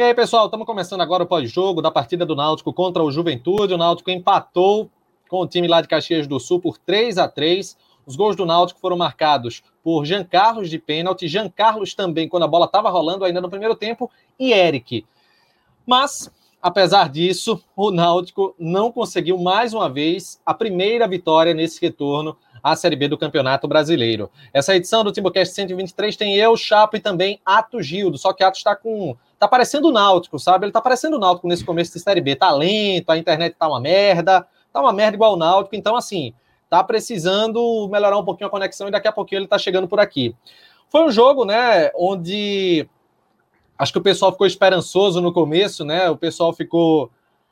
E aí, pessoal, estamos começando agora o pós-jogo da partida do Náutico contra o Juventude. O Náutico empatou com o time lá de Caxias do Sul por 3 a 3 Os gols do Náutico foram marcados por Jean Carlos de pênalti, Jean Carlos também, quando a bola estava rolando ainda no primeiro tempo, e Eric. Mas, apesar disso, o Náutico não conseguiu mais uma vez a primeira vitória nesse retorno à Série B do Campeonato Brasileiro. Essa edição do Timbucast 123 tem eu, Chapo e também Ato Gildo, só que Ato está com tá parecendo o Náutico, sabe? Ele tá parecendo o Náutico nesse começo de Série B. Tá lento, a internet tá uma merda, tá uma merda igual o Náutico. Então, assim, tá precisando melhorar um pouquinho a conexão e daqui a pouquinho ele tá chegando por aqui. Foi um jogo, né, onde acho que o pessoal ficou esperançoso no começo, né? O pessoal ficou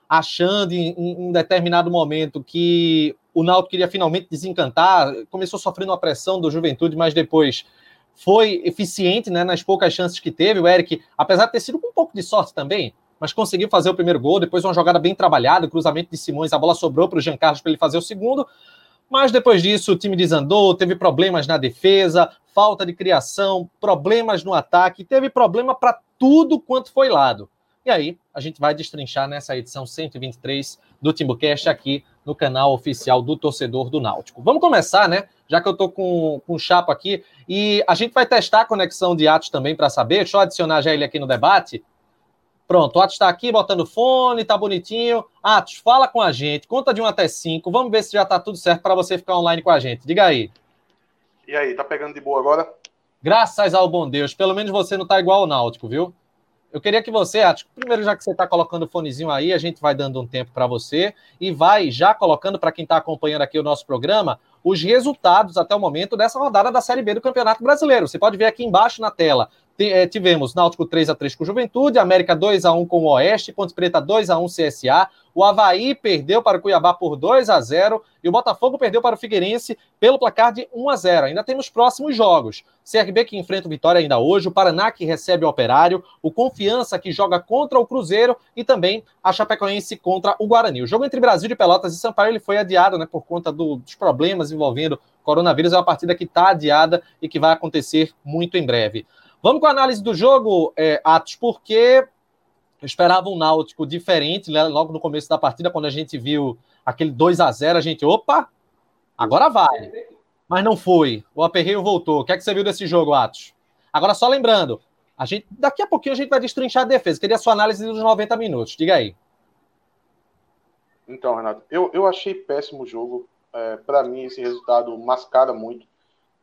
achando em, em um determinado momento que o Náutico queria finalmente desencantar, começou sofrendo uma pressão do Juventude, mas depois foi eficiente né, nas poucas chances que teve. O Eric, apesar de ter sido com um pouco de sorte também, mas conseguiu fazer o primeiro gol. Depois, uma jogada bem trabalhada, cruzamento de Simões, a bola sobrou para o Jean Carlos para ele fazer o segundo. Mas depois disso, o time desandou, teve problemas na defesa, falta de criação, problemas no ataque, teve problema para tudo quanto foi lado. E aí, a gente vai destrinchar nessa edição 123 do Timbucast aqui no canal oficial do torcedor do Náutico. Vamos começar, né? Já que eu estou com, com o Chapo aqui, e a gente vai testar a conexão de Atos também para saber. Deixa eu adicionar já ele aqui no debate. Pronto, o Atos está aqui botando fone, tá bonitinho. Atos, fala com a gente, conta de 1 até 5. Vamos ver se já está tudo certo para você ficar online com a gente. Diga aí. E aí, tá pegando de boa agora? Graças ao bom Deus. Pelo menos você não tá igual ao Náutico, viu? Eu queria que você, Atos, primeiro, já que você está colocando o fonezinho aí, a gente vai dando um tempo para você e vai já colocando para quem está acompanhando aqui o nosso programa os resultados até o momento dessa rodada da Série B do Campeonato Brasileiro. Você pode ver aqui embaixo na tela tivemos Náutico 3 a 3 com Juventude, América 2 a 1 com o Oeste, Ponte Preta 2 a 1 CSA, o Havaí perdeu para o Cuiabá por 2 a 0 e o Botafogo perdeu para o Figueirense pelo placar de 1 a 0. Ainda temos próximos jogos. CRB que enfrenta o Vitória ainda hoje, o Paraná que recebe o Operário, o Confiança que joga contra o Cruzeiro e também a Chapecoense contra o Guarani. O jogo entre Brasil de Pelotas e Sampaio ele foi adiado, né, por conta do, dos problemas envolvendo coronavírus, é uma partida que está adiada e que vai acontecer muito em breve. Vamos com a análise do jogo, é, Atos, porque eu esperava um Náutico diferente né, logo no começo da partida, quando a gente viu aquele 2 a 0 a gente, opa, agora vai. Mas não foi. O aperreio voltou. O que é que você viu desse jogo, Atos? Agora, só lembrando, a gente, daqui a pouquinho a gente vai destrinchar a defesa. Queria a sua análise dos 90 minutos. Diga aí. Então, Renato, eu, eu achei péssimo o jogo. É, Para mim, esse resultado mascara muito.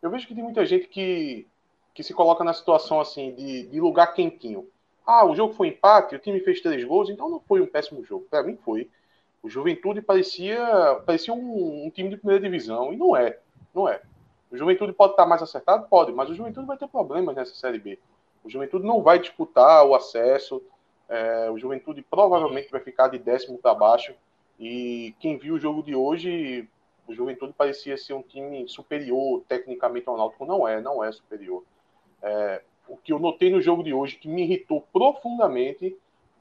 Eu vejo que tem muita gente que que se coloca na situação assim de, de lugar quentinho. Ah, o jogo foi empate, o time fez três gols, então não foi um péssimo jogo. Para mim foi. O Juventude parecia, parecia um, um, time de primeira divisão e não é, não é. O Juventude pode estar mais acertado, pode, mas o Juventude vai ter problemas nessa série B. O Juventude não vai disputar o acesso. É, o Juventude provavelmente vai ficar de décimo para baixo. E quem viu o jogo de hoje, o Juventude parecia ser um time superior tecnicamente ao Náutico. Não é, não é superior. É, o que eu notei no jogo de hoje que me irritou profundamente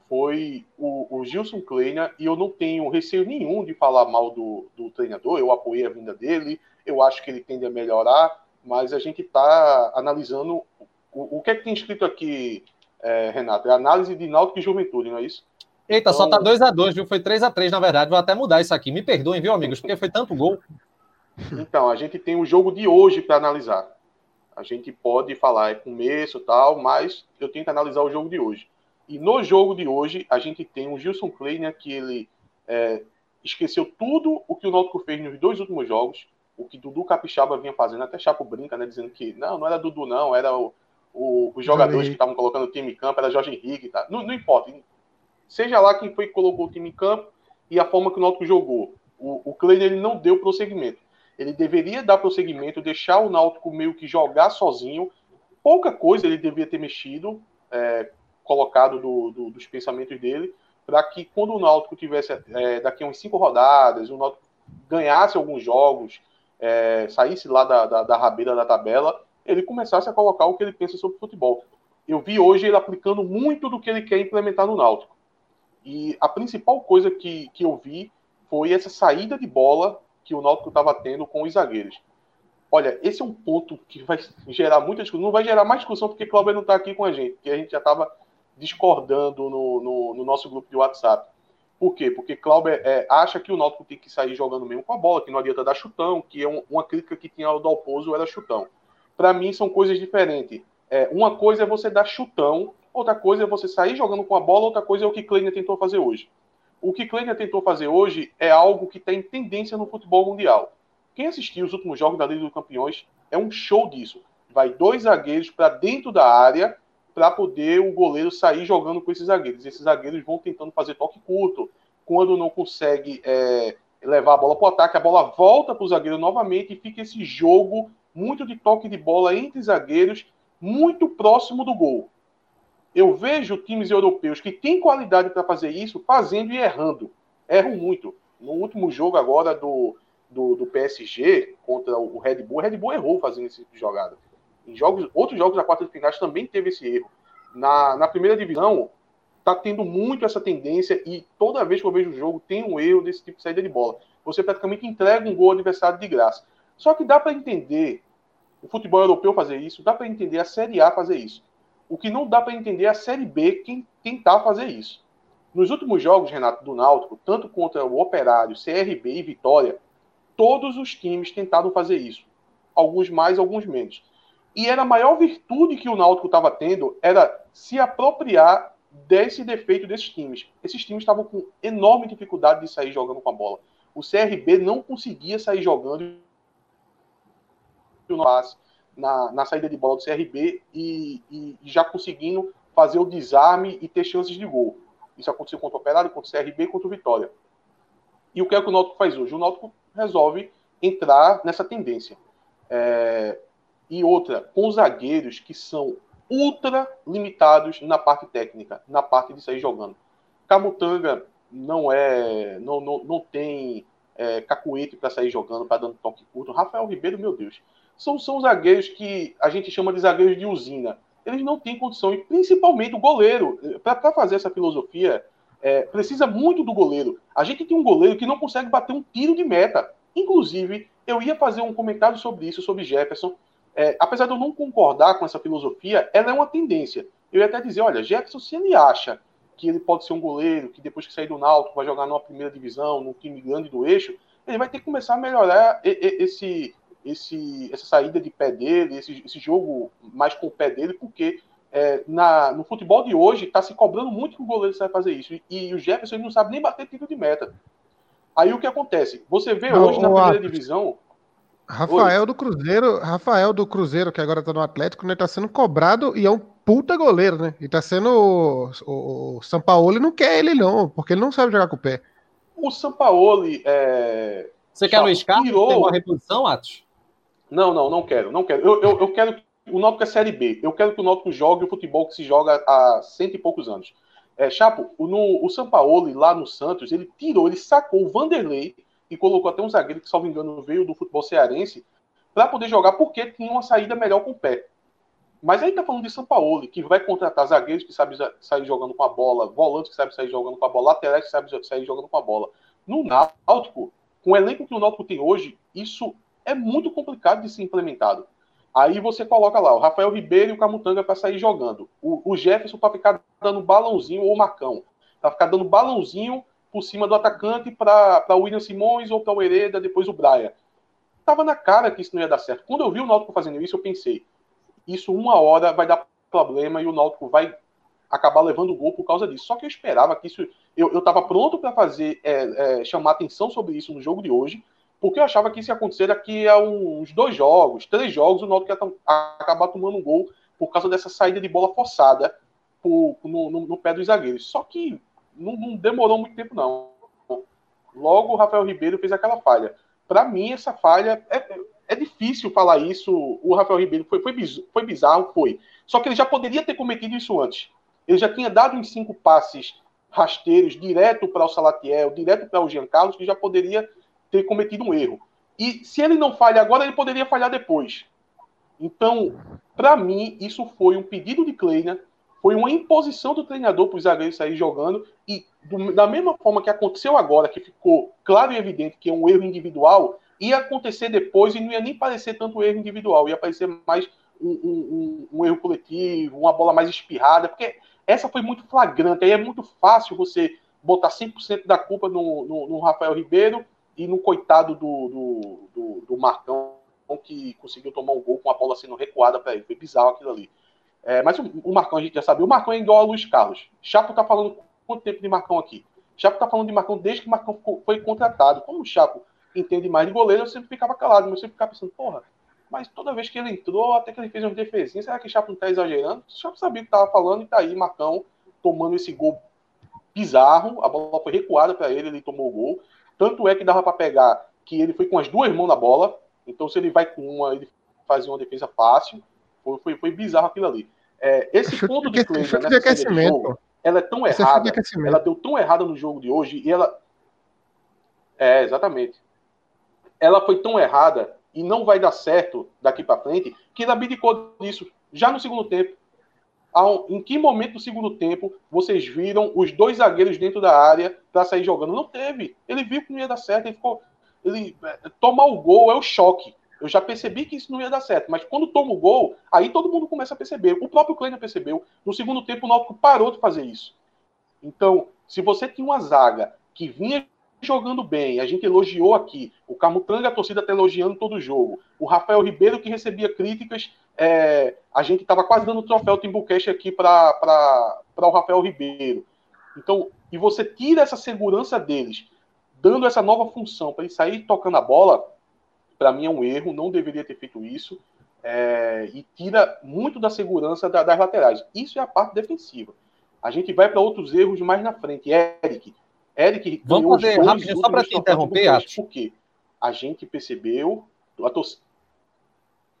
foi o, o Gilson Kleina, e eu não tenho receio nenhum de falar mal do, do treinador, eu apoiei a vinda dele, eu acho que ele tende a melhorar, mas a gente está analisando o, o que é que tem escrito aqui, é, Renato? É análise de Náutico e Juventude, não é isso? Eita, então... só tá 2x2, viu? Foi 3x3, na verdade. Vou até mudar isso aqui. Me perdoem, viu, amigos? Porque foi tanto gol. Então, a gente tem o jogo de hoje para analisar. A gente pode falar é começo tal, mas eu tenho que analisar o jogo de hoje. E no jogo de hoje, a gente tem o Gilson Kleiner, que ele é, esqueceu tudo o que o Náutico fez nos dois últimos jogos, o que Dudu Capixaba vinha fazendo, até Chapo brinca, né, dizendo que não, não era Dudu não, era o, o, os jogadores que estavam colocando o time em campo, era Jorge Henrique, tá? não, não importa, seja lá quem foi que colocou o time em campo e a forma que o Náutico jogou. O, o Kleiner ele não deu prosseguimento. Ele deveria dar prosseguimento, deixar o Náutico meio que jogar sozinho. Pouca coisa ele devia ter mexido, é, colocado do, do, dos pensamentos dele, para que quando o Náutico tivesse é, daqui a uns cinco rodadas, o Náutico ganhasse alguns jogos, é, saísse lá da, da, da rabeira da tabela, ele começasse a colocar o que ele pensa sobre futebol. Eu vi hoje ele aplicando muito do que ele quer implementar no Náutico. E a principal coisa que, que eu vi foi essa saída de bola que o Náutico estava tendo com os zagueiros. Olha, esse é um ponto que vai gerar muita discussão. Não vai gerar mais discussão porque Cláudio não está aqui com a gente, porque a gente já estava discordando no, no, no nosso grupo de WhatsApp. Por quê? Porque Clauber é, acha que o Náutico tem que sair jogando mesmo com a bola, que não adianta dar chutão, que é um, uma crítica que tinha ao Dalpozo era chutão. Para mim são coisas diferentes. É, uma coisa é você dar chutão, outra coisa é você sair jogando com a bola, outra coisa é o que Kleiner tentou fazer hoje. O que Kleiner tentou fazer hoje é algo que tem tendência no futebol mundial. Quem assistiu os últimos jogos da Liga dos Campeões é um show disso. Vai dois zagueiros para dentro da área para poder o goleiro sair jogando com esses zagueiros. Esses zagueiros vão tentando fazer toque curto. Quando não consegue é, levar a bola para o ataque, a bola volta para o zagueiro novamente e fica esse jogo muito de toque de bola entre zagueiros, muito próximo do gol. Eu vejo times europeus que têm qualidade para fazer isso, fazendo e errando. Erram muito. No último jogo agora do, do, do, PSG contra o Red Bull, o Red Bull errou fazendo esse tipo de jogada. Em jogos, outros jogos da quarta de finais também teve esse erro. Na, na primeira divisão, tá tendo muito essa tendência e toda vez que eu vejo o jogo tem um erro desse tipo de saída de bola. Você praticamente entrega um gol ao adversário de graça. Só que dá para entender o futebol europeu fazer isso, dá para entender a Série A fazer isso. O que não dá para entender é a Série B quem tentar fazer isso. Nos últimos jogos, Renato, do Náutico, tanto contra o Operário, CRB e Vitória, todos os times tentaram fazer isso. Alguns mais, alguns menos. E era a maior virtude que o Náutico estava tendo era se apropriar desse defeito desses times. Esses times estavam com enorme dificuldade de sair jogando com a bola. O CRB não conseguia sair jogando na, na saída de bola do CRB e, e, já conseguindo fazer o desarme e ter chances de gol. Isso aconteceu contra o Operário, contra o CRB e contra o Vitória. E o que é que o Náutico faz hoje? O Náutico resolve entrar nessa tendência. É, e outra, com zagueiros que são ultra limitados na parte técnica, na parte de sair jogando. Camutanga não é, não, não, não tem é, cacuete para sair jogando, para dando toque curto. Rafael Ribeiro, meu Deus, são, são zagueiros que a gente chama de zagueiros de usina. Eles não têm condição, e principalmente o goleiro, para fazer essa filosofia, é, precisa muito do goleiro. A gente tem um goleiro que não consegue bater um tiro de meta. Inclusive, eu ia fazer um comentário sobre isso, sobre Jefferson, é, apesar de eu não concordar com essa filosofia, ela é uma tendência. Eu ia até dizer, olha, Jefferson, se ele acha que ele pode ser um goleiro, que depois que sair do Náutico vai jogar numa primeira divisão, num time grande do eixo, ele vai ter que começar a melhorar esse, esse, essa saída de pé dele, esse, esse jogo mais com o pé dele, porque é, na, no futebol de hoje está se cobrando muito que o goleiro saiba fazer isso. E, e o Jefferson não sabe nem bater tiro de meta. Aí o que acontece? Você vê não, hoje na primeira divisão. Rafael Oi. do Cruzeiro, Rafael do Cruzeiro, que agora tá no Atlético, né, tá sendo cobrado e é um puta goleiro, né? E tá sendo o, o, o Sampaoli não quer ele não, porque ele não sabe jogar com o pé. O Sampaoli é... Você quer Luiz Carlos tirou... ter uma reposição, Atos? Não, não, não quero, não quero. Eu, eu, eu quero o Náutico é Série B. Eu quero que o Náutico jogue o futebol que se joga há cento e poucos anos. É, Chapo, no, o Sampaoli lá no Santos, ele tirou, ele sacou o Vanderlei e colocou até um zagueiro que, salvo engano, veio do futebol cearense para poder jogar porque tinha uma saída melhor com o pé. Mas aí tá falando de São Paulo, que vai contratar zagueiros que sabem sair jogando com a bola, volantes que sabem sair jogando com a bola, laterais que sabem sair jogando com a bola. No Náutico, com o elenco que o Náutico tem hoje, isso é muito complicado de ser implementado. Aí você coloca lá o Rafael Ribeiro e o Camutanga para sair jogando. O, o Jefferson para ficar dando balãozinho ou Marcão. Para ficar dando balãozinho por cima do atacante para o William Simões ou para o Hereda, depois o Braia. Tava na cara que isso não ia dar certo. Quando eu vi o Náutico fazendo isso, eu pensei, isso uma hora vai dar problema e o Náutico vai acabar levando o gol por causa disso. Só que eu esperava que isso. Eu estava pronto para fazer, é, é, chamar atenção sobre isso no jogo de hoje, porque eu achava que isso ia acontecer daqui a uns dois jogos, três jogos, o Náutico ia acabar tomando um gol por causa dessa saída de bola forçada por, no, no, no, pé dos zagueiros. Só que não, não demorou muito tempo, não. Logo, o Rafael Ribeiro fez aquela falha. Para mim, essa falha é, é difícil falar isso. O Rafael Ribeiro foi, foi, foi bizarro, foi. Só que ele já poderia ter cometido isso antes. Ele já tinha dado uns cinco passes rasteiros direto para o Salatiel, direto para o Jean Carlos, que já poderia ter cometido um erro. E se ele não falha agora, ele poderia falhar depois. Então, para mim, isso foi um pedido de Kleiner foi uma imposição do treinador para os zagueiros sair jogando e do, da mesma forma que aconteceu agora, que ficou claro e evidente que é um erro individual, ia acontecer depois e não ia nem parecer tanto erro individual, ia parecer mais um, um, um, erro coletivo, uma bola mais espirrada, porque essa foi muito flagrante. Aí é muito fácil você botar 100% da culpa no, no, no, Rafael Ribeiro e no coitado do, do, do, do, Marcão, que conseguiu tomar um gol com a bola sendo recuada para ele. Foi bizarro aquilo ali. É, mas o, o, Marcão a gente já sabia. O Marcão é igual a Luiz Carlos. Chapo tá falando quanto tempo de Marcão aqui? Chapo tá falando de Marcão desde que o Marcão foi contratado. Como o Chapo entende mais de goleiro, eu sempre ficava calado, mas eu sempre ficava pensando, porra, mas toda vez que ele entrou, até que ele fez uma defesinha, será que o Chapo não tá exagerando? O Chapo sabia o que tava falando e tá aí, Marcão, tomando esse gol bizarro, a bola foi recuada para ele, ele tomou o gol. Tanto é que dava para pegar que ele foi com as duas mãos na bola, então se ele vai com uma, ele fazia uma defesa fácil. Foi, foi, foi bizarro aquilo ali. É, esse chute ponto de Cleveland nessa de aquecimento. Jogo, ela é tão errada, ela deu tão errada no jogo de hoje e ela é exatamente. Ela foi tão errada e não vai dar certo daqui para frente que ele abdicou disso já no segundo tempo em que momento do segundo tempo vocês viram os dois zagueiros dentro da área para sair jogando? Não teve. Ele viu que não ia dar certo, ele ficou. Ele, é, tomar o gol é o choque. Eu já percebi que isso não ia dar certo, mas quando toma o gol, aí todo mundo começa a perceber. O próprio Kleiner percebeu. No segundo tempo, o Náutico parou de fazer isso. Então, se você tinha uma zaga que vinha jogando bem, a gente elogiou aqui, o Camutanga, a torcida está elogiando todo o jogo, o Rafael Ribeiro, que recebia críticas, é, a gente estava quase dando o troféu Timbucast aqui para o Rafael Ribeiro. Então, e você tira essa segurança deles, dando essa nova função para ele sair tocando a bola, para mim é um erro, não deveria ter feito isso. É, e tira muito da segurança da, das laterais. Isso é a parte defensiva. A gente vai para outros erros mais na frente. Eric. Eric Vamos fazer rápido, só para te interromper, Atos. Por quê? A gente percebeu, a, torcida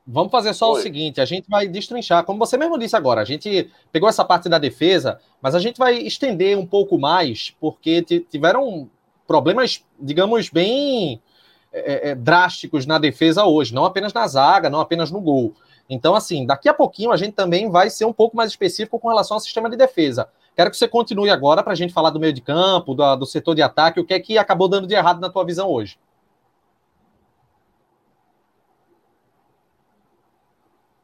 Vamos fazer só Oi. o seguinte: a gente vai destrinchar, como você mesmo disse agora, a gente pegou essa parte da defesa, mas a gente vai estender um pouco mais, porque tiveram problemas, digamos, bem é, é, drásticos na defesa hoje, não apenas na zaga, não apenas no gol. Então, assim, daqui a pouquinho a gente também vai ser um pouco mais específico com relação ao sistema de defesa. Quero que você continue agora para a gente falar do meio de campo, do, do setor de ataque, o que é que acabou dando de errado na tua visão hoje.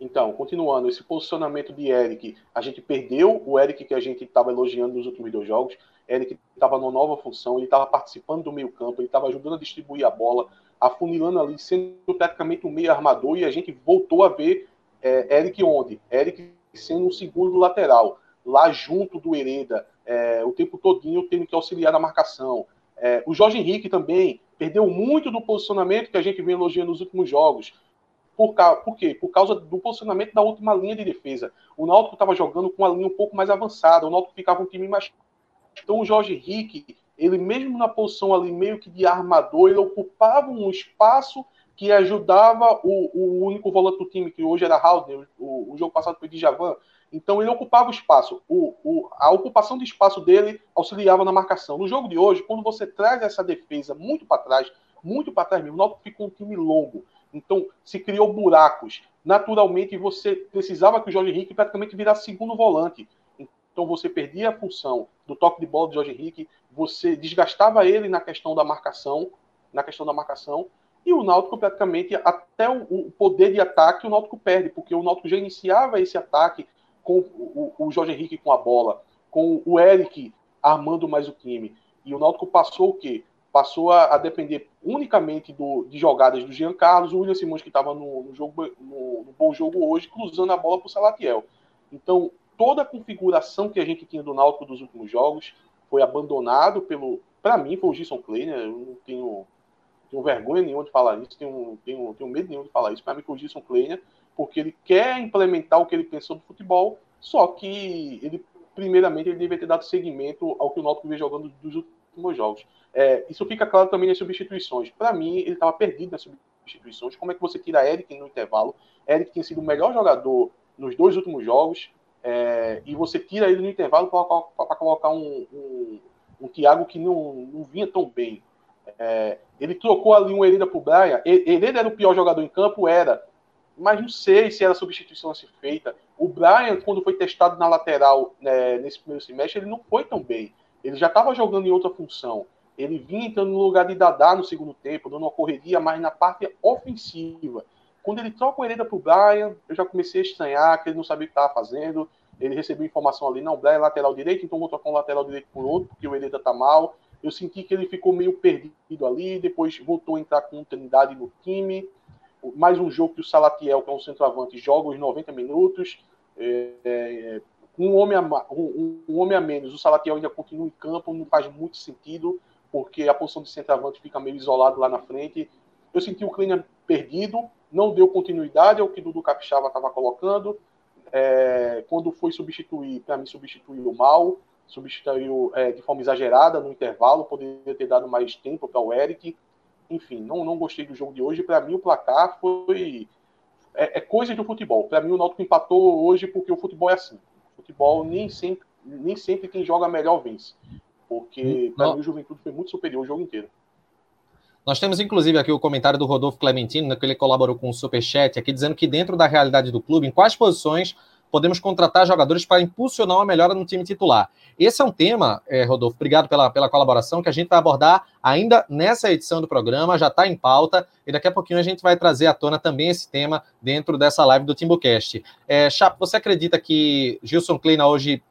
Então, continuando, esse posicionamento de Eric, a gente perdeu o Eric que a gente estava elogiando nos últimos dois jogos. Eric estava numa nova função, ele estava participando do meio-campo, ele estava ajudando a distribuir a bola, afunilando ali, sendo praticamente um meio armador, e a gente voltou a ver é, Eric onde? Eric sendo um segundo lateral, lá junto do Hereda, é, o tempo todinho tendo que auxiliar na marcação. É, o Jorge Henrique também perdeu muito do posicionamento que a gente vem elogiando nos últimos jogos. Por, por quê? Por causa do posicionamento da última linha de defesa. O Náutico estava jogando com uma linha um pouco mais avançada, o Náutico ficava um time mais. Então o Jorge Henrique, ele mesmo na posição ali meio que de armador, ele ocupava um espaço que ajudava o, o único volante do time, que hoje era Halder, o, o jogo passado foi de Javan. Então ele ocupava o espaço. O, a ocupação de espaço dele auxiliava na marcação. No jogo de hoje, quando você traz essa defesa muito para trás, muito para trás mesmo, o Náutico ficou um time longo. Então, se criou buracos. Naturalmente, você precisava que o Jorge Henrique praticamente virasse segundo volante. Então, você perdia a função do toque de bola do Jorge Henrique, você desgastava ele na questão da marcação, na questão da marcação, e o Náutico praticamente, até o, poder de ataque, o Náutico perde, porque o Náutico já iniciava esse ataque com o, Jorge Henrique com a bola, com o Eric armando mais o time. E o Náutico passou o quê? Passou a, a depender unicamente do, de jogadas do Jean Carlos, o William Simões, que estava no, no, jogo, no, no, bom jogo hoje, cruzando a bola para o Salatiel. Então, toda a configuração que a gente tinha do Náutico dos últimos jogos foi abandonado pelo. Para mim, foi o Gilson Kleiner. Eu não tenho, tenho vergonha nenhuma de falar isso, tenho, tenho, tenho medo nenhum de falar isso. Para mim, foi o Gilson Kleiner, porque ele quer implementar o que ele pensou do futebol, só que ele, primeiramente, ele deveria ter dado seguimento ao que o Náutico vem jogando dos últimos jogos. É, isso fica claro também nas substituições. Para mim, ele estava perdido nas substituições. Como é que você tira Eric no intervalo? Eric tem sido o melhor jogador nos dois últimos jogos. É, e você tira ele no intervalo para colocar um, um, um Thiago que não, não vinha tão bem. É, ele trocou ali um Hereda para o Brian. Hereda era o pior jogador em campo? Era. Mas não sei se era substituição a ser feita. O Brian, quando foi testado na lateral né, nesse primeiro semestre, ele não foi tão bem. Ele já estava jogando em outra função. Ele vinha entrando no lugar de Dadá no segundo tempo, dando uma correria mais na parte ofensiva. Quando ele troca o Hereda pro Brian, eu já comecei a estranhar que ele não sabia o que estava fazendo. Ele recebeu informação ali, não, o Brian é lateral direito, então vou trocar um lateral direito por outro, porque o Hereda tá mal. Eu senti que ele ficou meio perdido ali, depois voltou a entrar com Trindade no time. Mais um jogo que o Salatiel, que é um centroavante, joga os 90 minutos. É, é, um, homem a, um, um, homem a menos, o Salatiel ainda continua em campo, não faz muito sentido, porque a posição de centroavante fica meio isolado lá na frente. Eu senti o Kleiner perdido, não deu continuidade ao que Dudu Capixaba estava colocando. É, quando foi substituir, para mim, substituiu mal substituiu é, de forma exagerada no intervalo, poderia ter dado mais tempo para o Eric. Enfim, não, não gostei do jogo de hoje. Para mim, o placar foi. É, é coisa do futebol. Para mim, o Náutico empatou hoje porque o futebol é assim. Futebol nem sempre, nem sempre quem joga melhor vence. Porque, para mim, o Juventude foi muito superior o jogo inteiro. Nós temos, inclusive, aqui o comentário do Rodolfo Clementino, né, que ele colaborou com o Superchat, aqui dizendo que dentro da realidade do clube, em quais posições podemos contratar jogadores para impulsionar uma melhora no time titular. Esse é um tema, é, Rodolfo, obrigado pela, pela colaboração, que a gente vai abordar ainda nessa edição do programa, já está em pauta, e daqui a pouquinho a gente vai trazer à tona também esse tema dentro dessa live do Timbucast. É, Chapo, você acredita que Gilson Kleina hoje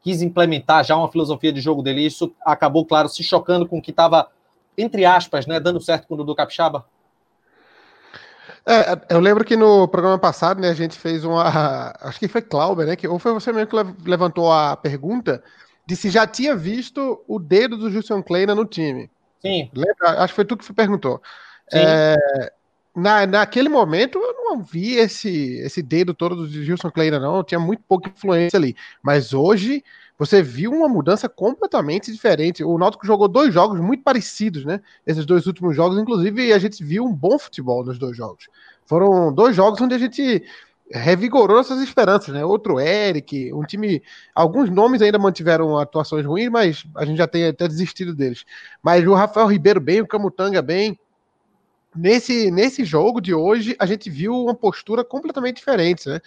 quis implementar já uma filosofia de jogo dele, e isso acabou, claro, se chocando com o que estava, entre aspas, né, dando certo com o Dudu Capixaba? É, eu lembro que no programa passado, né, a gente fez uma. Acho que foi Clauber, né? Que, ou foi você mesmo que levantou a pergunta de se já tinha visto o dedo do Justin Kleina no time. Sim. Lembra? Acho que foi tu que perguntou. É, na, naquele momento eu não vi esse, esse dedo todo do Gilson Kleina, não. Tinha muito pouca influência ali. Mas hoje você viu uma mudança completamente diferente. O Náutico jogou dois jogos muito parecidos, né? Esses dois últimos jogos, inclusive, a gente viu um bom futebol nos dois jogos. Foram dois jogos onde a gente revigorou essas esperanças, né? Outro Eric, um time. Alguns nomes ainda mantiveram atuações ruins, mas a gente já tem até desistido deles. Mas o Rafael Ribeiro bem, o Camutanga bem. Nesse, nesse jogo de hoje, a gente viu uma postura completamente diferente, né?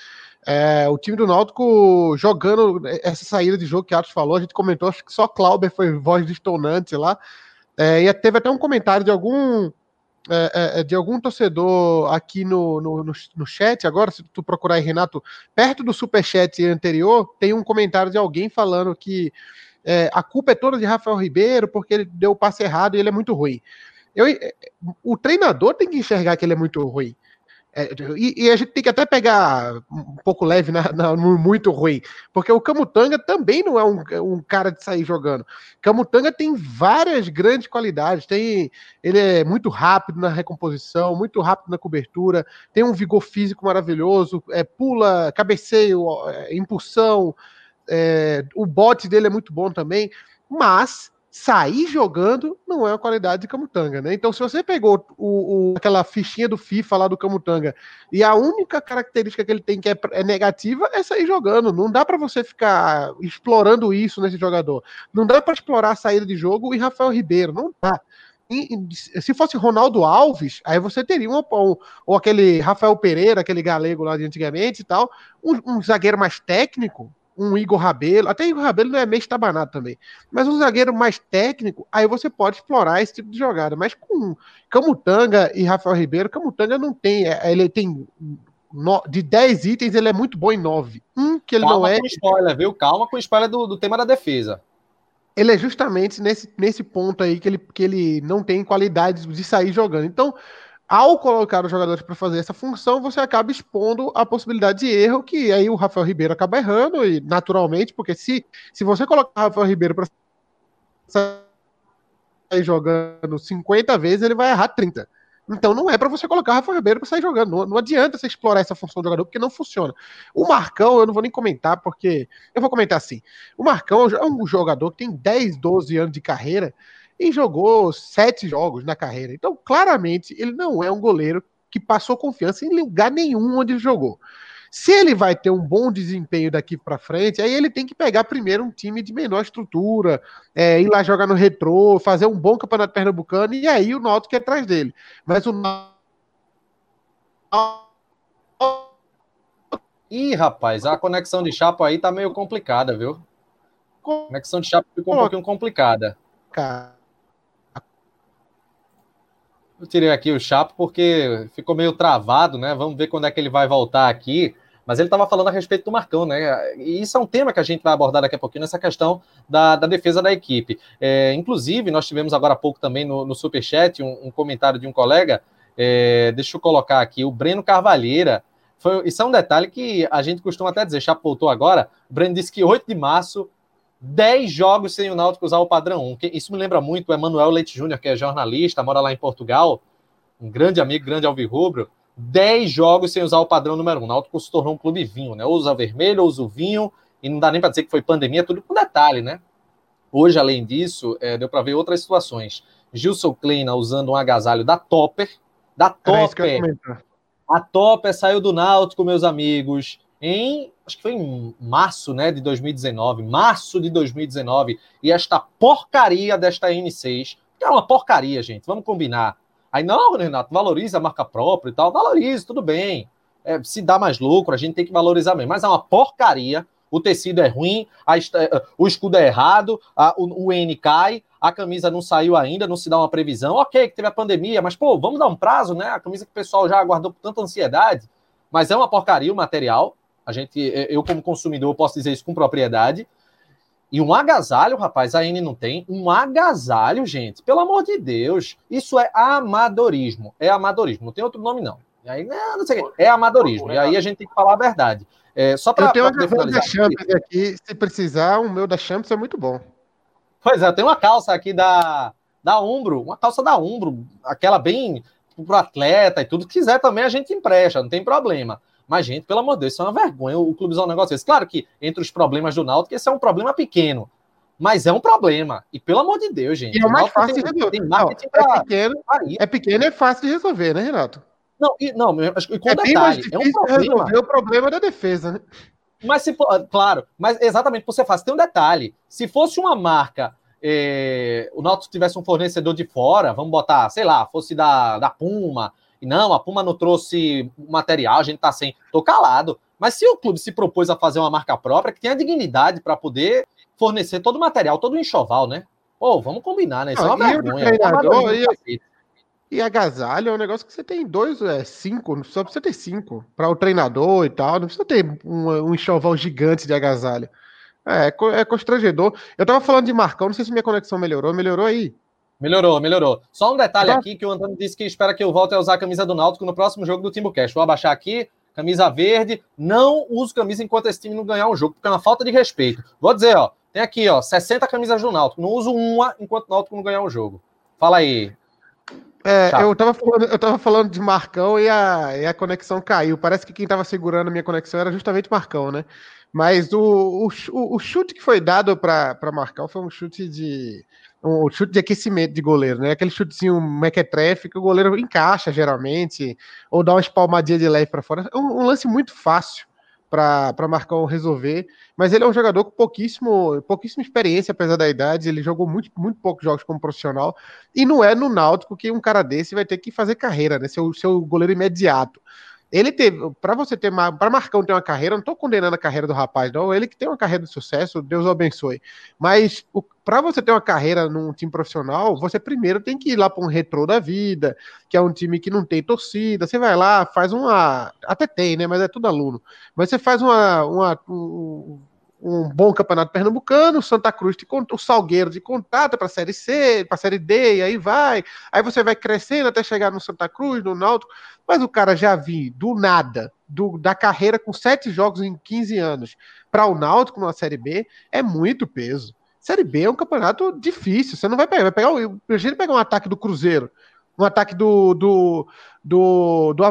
É, o time do Náutico jogando essa saída de jogo que Atos falou, a gente comentou, acho que só Clauber foi voz distonante lá. É, e teve até um comentário de algum é, é, é, de algum torcedor aqui no, no, no, no, chat, agora, se tu procurar aí, Renato, perto do superchat anterior, tem um comentário de alguém falando que é, a culpa é toda de Rafael Ribeiro porque ele deu o passe errado e ele é muito ruim. Eu, o treinador tem que enxergar que ele é muito ruim. É, e, e, a gente tem que até pegar um pouco leve na, na, no muito ruim, porque o Camutanga também não é um, um, cara de sair jogando. Camutanga tem várias grandes qualidades, tem ele é muito rápido na recomposição, muito rápido na cobertura, tem um vigor físico maravilhoso, é, pula, cabeceio, é, impulsão, é, o bote dele é muito bom também, mas sair jogando não é uma qualidade de Camutanga, né? Então, se você pegou o, o, aquela fichinha do FIFA lá do Camutanga e a única característica que ele tem que é, é negativa é sair jogando. Não dá para você ficar explorando isso nesse jogador. Não dá para explorar a saída de jogo e Rafael Ribeiro. Não dá. Se fosse Ronaldo Alves, aí você teria um, ou, ou aquele Rafael Pereira, aquele galego lá de antigamente e tal, um, um zagueiro mais técnico, um Igor Rabelo, até Igor Rabelo não é meio estabanado também, mas um zagueiro mais técnico, aí você pode explorar esse tipo de jogada. Mas com Camutanga e Rafael Ribeiro, Camutanga não tem, é, ele tem no, de 10 itens, ele é muito bom em 9. Um que ele Calma não é. Com spoiler, viu? Calma com spoiler do, do tema da defesa. Ele é justamente nesse, nesse ponto aí que ele, que ele não tem qualidade de sair jogando. Então, ao colocar os jogadores para fazer essa função, você acaba expondo a possibilidade de erro, que aí o Rafael Ribeiro acaba errando, e naturalmente, porque se, se você colocar o Rafael Ribeiro para sair jogando 50 vezes, ele vai errar 30. Então não é para você colocar o Rafael Ribeiro para sair jogando. Não, não, adianta você explorar essa função do jogador, porque não funciona. O Marcão, eu não vou nem comentar, porque. Eu vou comentar assim. O Marcão é um jogador que tem 10, 12 anos de carreira e jogou sete jogos na carreira. Então, claramente, ele não é um goleiro que passou confiança em lugar nenhum onde ele jogou. Se ele vai ter um bom desempenho daqui para frente, aí ele tem que pegar primeiro um time de menor estrutura, é, ir lá jogar no retrô, fazer um bom campeonato pernambucano, e aí o Náutico é atrás dele. Mas o Ih, rapaz, a conexão de chapa aí tá meio complicada, viu? A conexão de chapa ficou um pouquinho complicada. Cara. Eu tirei aqui o Chapo porque ficou meio travado, né? Vamos ver quando é que ele vai voltar aqui. Mas ele estava falando a respeito do Marcão, né? E isso é um tema que a gente vai abordar daqui a pouquinho, nessa questão da, da defesa da equipe. É, inclusive, nós tivemos agora há pouco também no, no Superchat um, um comentário de um colega. É, deixa eu colocar aqui, o Breno Carvalheira. Foi, isso é um detalhe que a gente costuma até dizer, Chapo voltou agora. O Breno disse que 8 de março 10 jogos sem o Náutico usar o padrão 1. Isso me lembra muito o Emanuel Leite Júnior, que é jornalista, mora lá em Portugal, um grande amigo, grande alvirrubro. 10 jogos sem usar o padrão número 1. O Náutico se tornou um clube vinho, né? Usa vermelho, usa o vinho, e não dá nem para dizer que foi pandemia, tudo com detalhe, né? Hoje, além disso, é, deu para ver outras situações. Gilson Kleina usando um agasalho da Topper, da Topper. A Topper saiu do Náutico, meus amigos, em acho que foi em março né, de 2019, março de 2019, e esta porcaria desta N6, que é uma porcaria, gente, vamos combinar. Aí, não, Renato, valoriza a marca própria e tal, valorize, tudo bem. É, se dá mais lucro, a gente tem que valorizar mesmo, mas é uma porcaria. O tecido é ruim, a, é, o escudo é errado, a, o, o N cai, a camisa não saiu ainda, não se dá uma previsão. Ok, que teve a pandemia, mas pô, vamos dar um prazo, né? A camisa que o pessoal já aguardou com tanta ansiedade. Mas é uma porcaria o material. A gente, eu como consumidor posso dizer isso com propriedade. E um agasalho, rapaz, a N não tem. Um agasalho, gente, pelo amor de Deus. Isso é amadorismo. É amadorismo. Não tem outro nome, não. E aí, não, não sei o É amadorismo. E aí a gente tem que falar a verdade. É, só para Eu tenho uma da Champions aqui. aqui. Se precisar, o meu da Champions é muito bom. Pois é, tem uma calça aqui da, da Umbro. Uma calça da Umbro. Aquela bem pro atleta e tudo. Se quiser também, a gente empresta. Não tem problema. Mas, gente, pelo amor de Deus, isso é uma vergonha o clube um negócio desse. Claro que entre os problemas do Náutico, esse é um problema pequeno. Mas é um problema. E pelo amor de Deus, gente. E é mais fácil tem, de resolver. Tem marketing não, é, pequeno, é pequeno e é fácil de resolver, né, Renato? Não, e, não, e com é detalhe, é um problema. resolver o problema da defesa, né? Mas se claro, mas exatamente por ser fácil, tem um detalhe. Se fosse uma marca, eh, o Náutico tivesse um fornecedor de fora, vamos botar, sei lá, fosse da, da Puma, e não, a Puma não trouxe material, a gente tá sem. Tô calado. Mas se o clube se propôs a fazer uma marca própria, que tenha dignidade para poder fornecer todo o material, todo o enxoval, né? Pô, vamos combinar, né? Isso não, é uma vergonha. É e, e agasalho é um negócio que você tem dois, é, cinco, só precisa ter cinco. Para o treinador e tal, não precisa ter um, um enxoval gigante de agasalho. É, é constrangedor. Eu tava falando de Marcão, não sei se minha conexão melhorou. Melhorou aí? Melhorou, melhorou. Só um detalhe aqui que o Antônio disse que espera que eu volte a usar a camisa do Náutico no próximo jogo do Timbucast. Vou abaixar aqui, camisa verde. Não uso camisa enquanto esse time não ganhar um jogo, porque é uma falta de respeito. Vou dizer, ó, tem aqui, ó, 60 camisas do Náutico. Não uso uma enquanto o Náutico não ganhar um jogo. Fala aí. É, eu tava, falando, eu tava falando de Marcão e a, e a conexão caiu. Parece que quem tava segurando a minha conexão era justamente Marcão, né? Mas o, o, o chute que foi dado para Marcão foi um chute de um chute de aquecimento de goleiro, né? Aquele chutezinho mequetrefe que o goleiro encaixa geralmente, ou dá uma espalmadinha de leve para fora. É um, um, lance muito fácil para Marcão resolver, mas ele é um jogador com pouquíssimo, pouquíssima experiência, apesar da idade. Ele jogou muito, muito poucos jogos como profissional, e não é no Náutico que um cara desse vai ter que fazer carreira, né? Ser o seu goleiro imediato. Ele teve, para você ter, para Marcão ter uma carreira, não estou condenando a carreira do rapaz, não. Ele que tem uma carreira de sucesso, Deus o abençoe. Mas para você ter uma carreira num time profissional, você primeiro tem que ir lá para um retrô da vida, que é um time que não tem torcida. Você vai lá, faz uma, até tem, né? Mas é tudo aluno. Mas você faz uma, uma um, um bom campeonato pernambucano, Santa Cruz te o Salgueiro de contato para a Série C, para a Série D, e aí vai. Aí você vai crescendo até chegar no Santa Cruz, no Náutico, mas o cara já vi do nada, do, da carreira com sete jogos em 15 anos, para o Náutico numa Série B, é muito peso. Série B é um campeonato difícil, você não vai pegar, vai pegar, imagina pegar um ataque do Cruzeiro, um ataque do, do, do, do,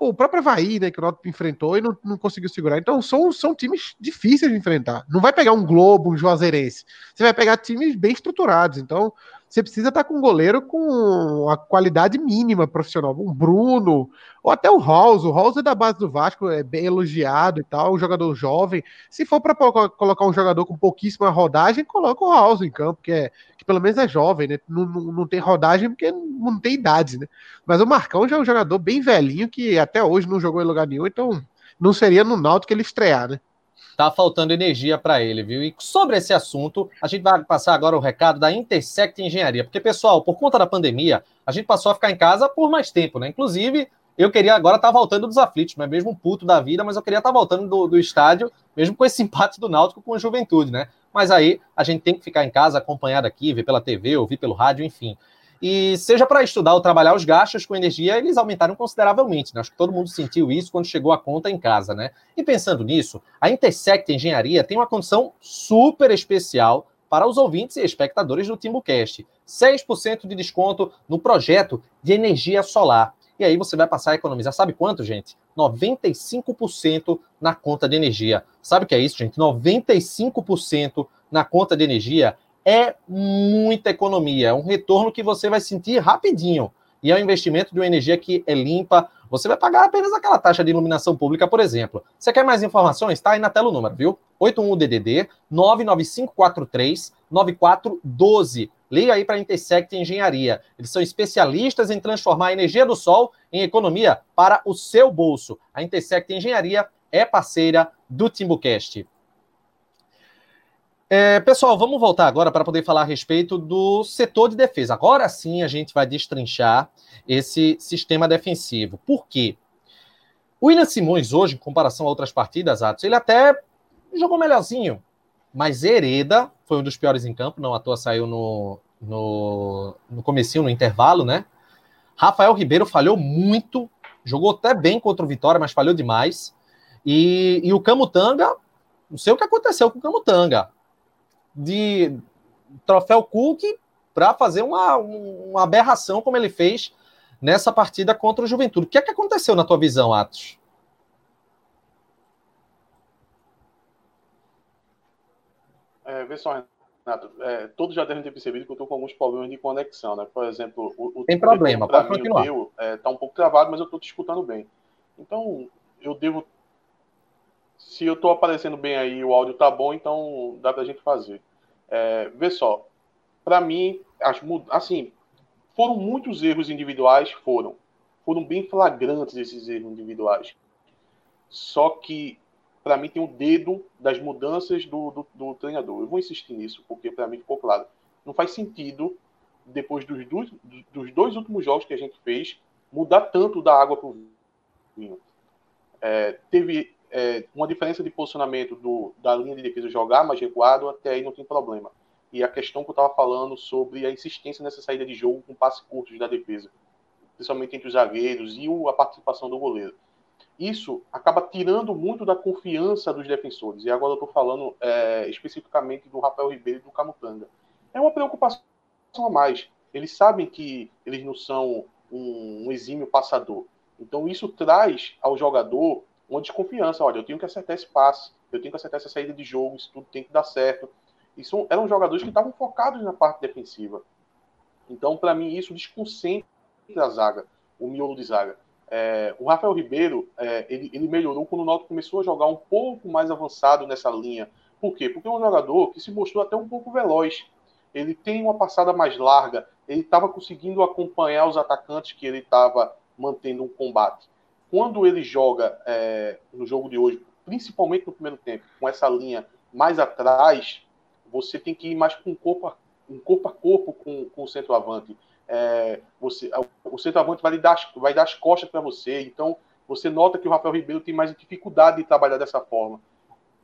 o próprio Havaí, né, que o Náutico enfrentou e não, não conseguiu segurar. Então são, são times difíceis de enfrentar. Não vai pegar um Globo, um Juazeirense. Você vai pegar times bem estruturados. Então você precisa estar com um goleiro com a qualidade mínima profissional. Um Bruno, ou até o Halls. O Halls é da base do Vasco, é bem elogiado e tal, um jogador jovem. Se for para colocar um jogador com pouquíssima rodagem, coloca o Halls em campo, que, é, que pelo menos é jovem, né? Não, não, não tem rodagem porque não tem idade, né? Mas o Marcão já é um jogador bem velhinho que até hoje não jogou em lugar nenhum, então não seria no Náutico que ele estrear, né? Tá faltando energia para ele, viu? E sobre esse assunto, a gente vai passar agora o recado da Intersect Engenharia, porque pessoal, por conta da pandemia, a gente passou a ficar em casa por mais tempo, né? Inclusive, eu queria agora estar tá voltando dos aflitos, mas mesmo puto da vida, mas eu queria estar tá voltando do, do estádio, mesmo com esse empate do Náutico com a Juventude, né? Mas aí a gente tem que ficar em casa, acompanhado aqui, ver pela TV, ouvir pelo rádio, enfim. E seja para estudar ou trabalhar os gastos com energia, eles aumentaram consideravelmente. Né? Acho que todo mundo sentiu isso quando chegou a conta em casa, né? E pensando nisso, a Intersect Engenharia tem uma condição super especial para os ouvintes e espectadores do TimbuCast. 6% de desconto no projeto de energia solar. E aí você vai passar a economizar, sabe quanto, gente? 95% na conta de energia. Sabe o que é isso, gente? 95% na conta de energia é muita economia, é um retorno que você vai sentir rapidinho. E é um investimento de uma energia que é limpa. Você vai pagar apenas aquela taxa de iluminação pública, por exemplo. Você quer mais informações? Está aí na tela o número, viu? 81DDD 99543 9412. Liga aí para a Intersect Engenharia. Eles são especialistas em transformar a energia do sol em economia para o seu bolso. A Intersect Engenharia é parceira do Timbucast. É, pessoal, vamos voltar agora para poder falar a respeito do setor de defesa. Agora sim a gente vai destrinchar esse sistema defensivo. Por quê? O William Simões, hoje, em comparação a outras partidas, Atos, ele até jogou melhorzinho. Mas Hereda foi um dos piores em campo, não à toa saiu no, no, no comecinho, no intervalo, né? Rafael Ribeiro falhou muito, jogou até bem contra o Vitória, mas falhou demais. E, e o Camutanga, não sei o que aconteceu com o Camutanga de troféu Cook para fazer uma, uma aberração como ele fez nessa partida contra o Juventude. O que é que aconteceu na tua visão, Atos? É, vê só, Renato, é, todos já devem ter percebido que eu estou com alguns problemas de conexão, né? Por exemplo, o, o Tem problema, pode continuar. Está é, tá um pouco travado, mas eu estou te escutando bem. Então, eu devo se eu estou aparecendo bem aí, o áudio tá bom, então dá pra gente fazer. É, vê só, para mim, as, assim, foram muitos erros individuais, foram. Foram bem flagrantes esses erros individuais. Só que, para mim, tem o dedo das mudanças do, do, do treinador. Eu vou insistir nisso, porque para mim ficou claro. Não faz sentido, depois dos dois, dos dois últimos jogos que a gente fez, mudar tanto da água para o vinho. É, teve é, uma diferença de posicionamento do, da linha de defesa jogar mais recuado, até aí não tem problema. E a questão que eu estava falando sobre a insistência nessa saída de jogo com passes curtos da defesa, principalmente entre os zagueiros e a participação do goleiro. Isso acaba tirando muito da confiança dos defensores. E agora eu estou falando é, especificamente do Rafael Ribeiro e do Camutanga. É uma preocupação a mais. Eles sabem que eles não são um, um exímio passador. Então isso traz ao jogador uma desconfiança. Olha, eu tenho que acertar esse passe, eu tenho que acertar essa saída de jogo, isso tudo tem que dar certo. Isso eram jogadores que estavam focados na parte defensiva. Então, para mim, isso desconcentra a zaga, o miolo de zaga. É, o Rafael Ribeiro, é, ele, ele, melhorou quando o Náutico começou a jogar um pouco mais avançado nessa linha. Por quê? Porque é um jogador que se mostrou até um pouco veloz. Ele tem uma passada mais larga, ele estava conseguindo acompanhar os atacantes que ele estava mantendo um combate quando ele joga é, no jogo de hoje, principalmente no primeiro tempo, com essa linha mais atrás, você tem que ir mais com corpo a, um corpo, a corpo com, com o centroavante. É, você, o centroavante vai, dar, vai dar as costas para você, então você nota que o Rafael Ribeiro tem mais dificuldade de trabalhar dessa forma.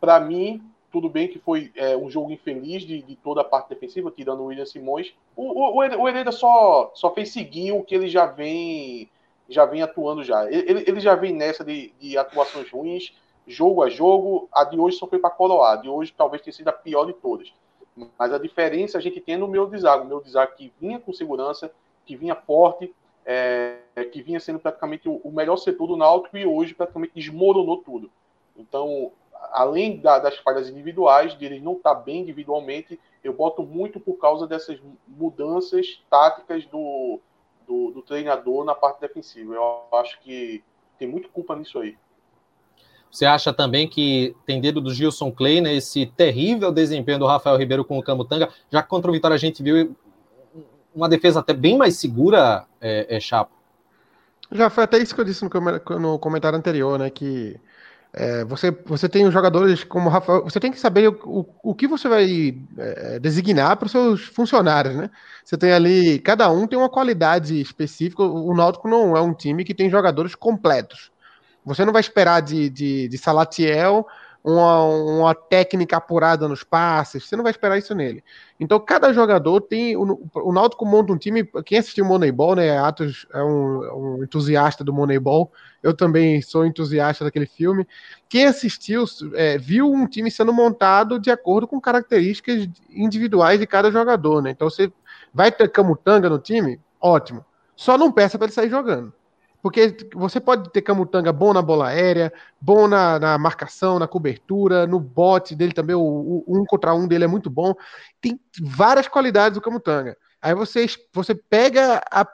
Para mim, tudo bem que foi é, um jogo infeliz de, de, toda a parte defensiva, tirando o William Simões. O, o, o Hereda só, só fez seguir o que ele já vem já vem atuando já. Ele, ele já vem nessa de, de atuações ruins, jogo a jogo. A de hoje só foi para coroar. A de hoje talvez tenha sido a pior de todas. Mas a diferença a gente tem no meu desago. O meu desago que vinha com segurança, que vinha forte, é, que vinha sendo praticamente o, melhor setor do Náutico e hoje praticamente desmoronou tudo. Então, além da, das falhas individuais, de não estar tá bem individualmente, eu boto muito por causa dessas mudanças táticas do, do, do treinador na parte defensiva. Eu acho que tem muito culpa nisso aí. Você acha também que tem dedo do Gilson Clay nesse terrível desempenho do Rafael Ribeiro com o Camutanga? Já que contra o Vitória a gente viu uma defesa até bem mais segura, é, é Chapo. Já foi até isso que eu disse no, no comentário anterior, né? Que É, você, você tem os jogadores como o Rafael. Você tem que saber o, o, o que você vai é, designar para os seus funcionários, né? Você tem ali. Cada um tem uma qualidade específica. O Náutico não é um time que tem jogadores completos. Você não vai esperar de, de, de Salatiel uma, uma técnica apurada nos passes, você não vai esperar isso nele. Então, cada jogador tem. O, o Náutico monta um time. Quem assistiu Moneyball, né? Atos é um, um, entusiasta do Moneyball. Eu também sou entusiasta daquele filme. Quem assistiu é, viu um time sendo montado de acordo com características individuais de cada jogador, né? Então, você vai ter Camutanga no time? Ótimo. Só não peça para ele sair jogando. Porque você pode ter Camutanga bom na bola aérea, bom na, na marcação, na cobertura, no bote dele também, o, o, um contra um dele é muito bom. Tem várias qualidades do Camutanga. Aí você, você pega a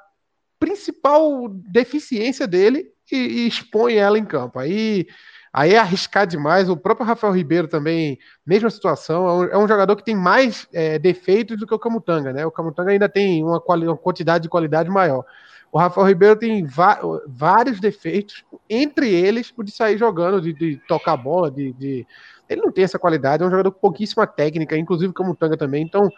principal deficiência dele e, e expõe ela em campo. Aí, aí é arriscar demais. O próprio Rafael Ribeiro também, mesma situação, é um, é um jogador que tem mais é, defeitos do que o Camutanga, né? O Camutanga ainda tem uma, uma quantidade de qualidade maior. O Rafael Ribeiro tem vários defeitos, entre eles o de sair jogando, de, de tocar bola, de, de, Ele não tem essa qualidade, é um jogador com pouquíssima técnica, inclusive Camutanga também. Então,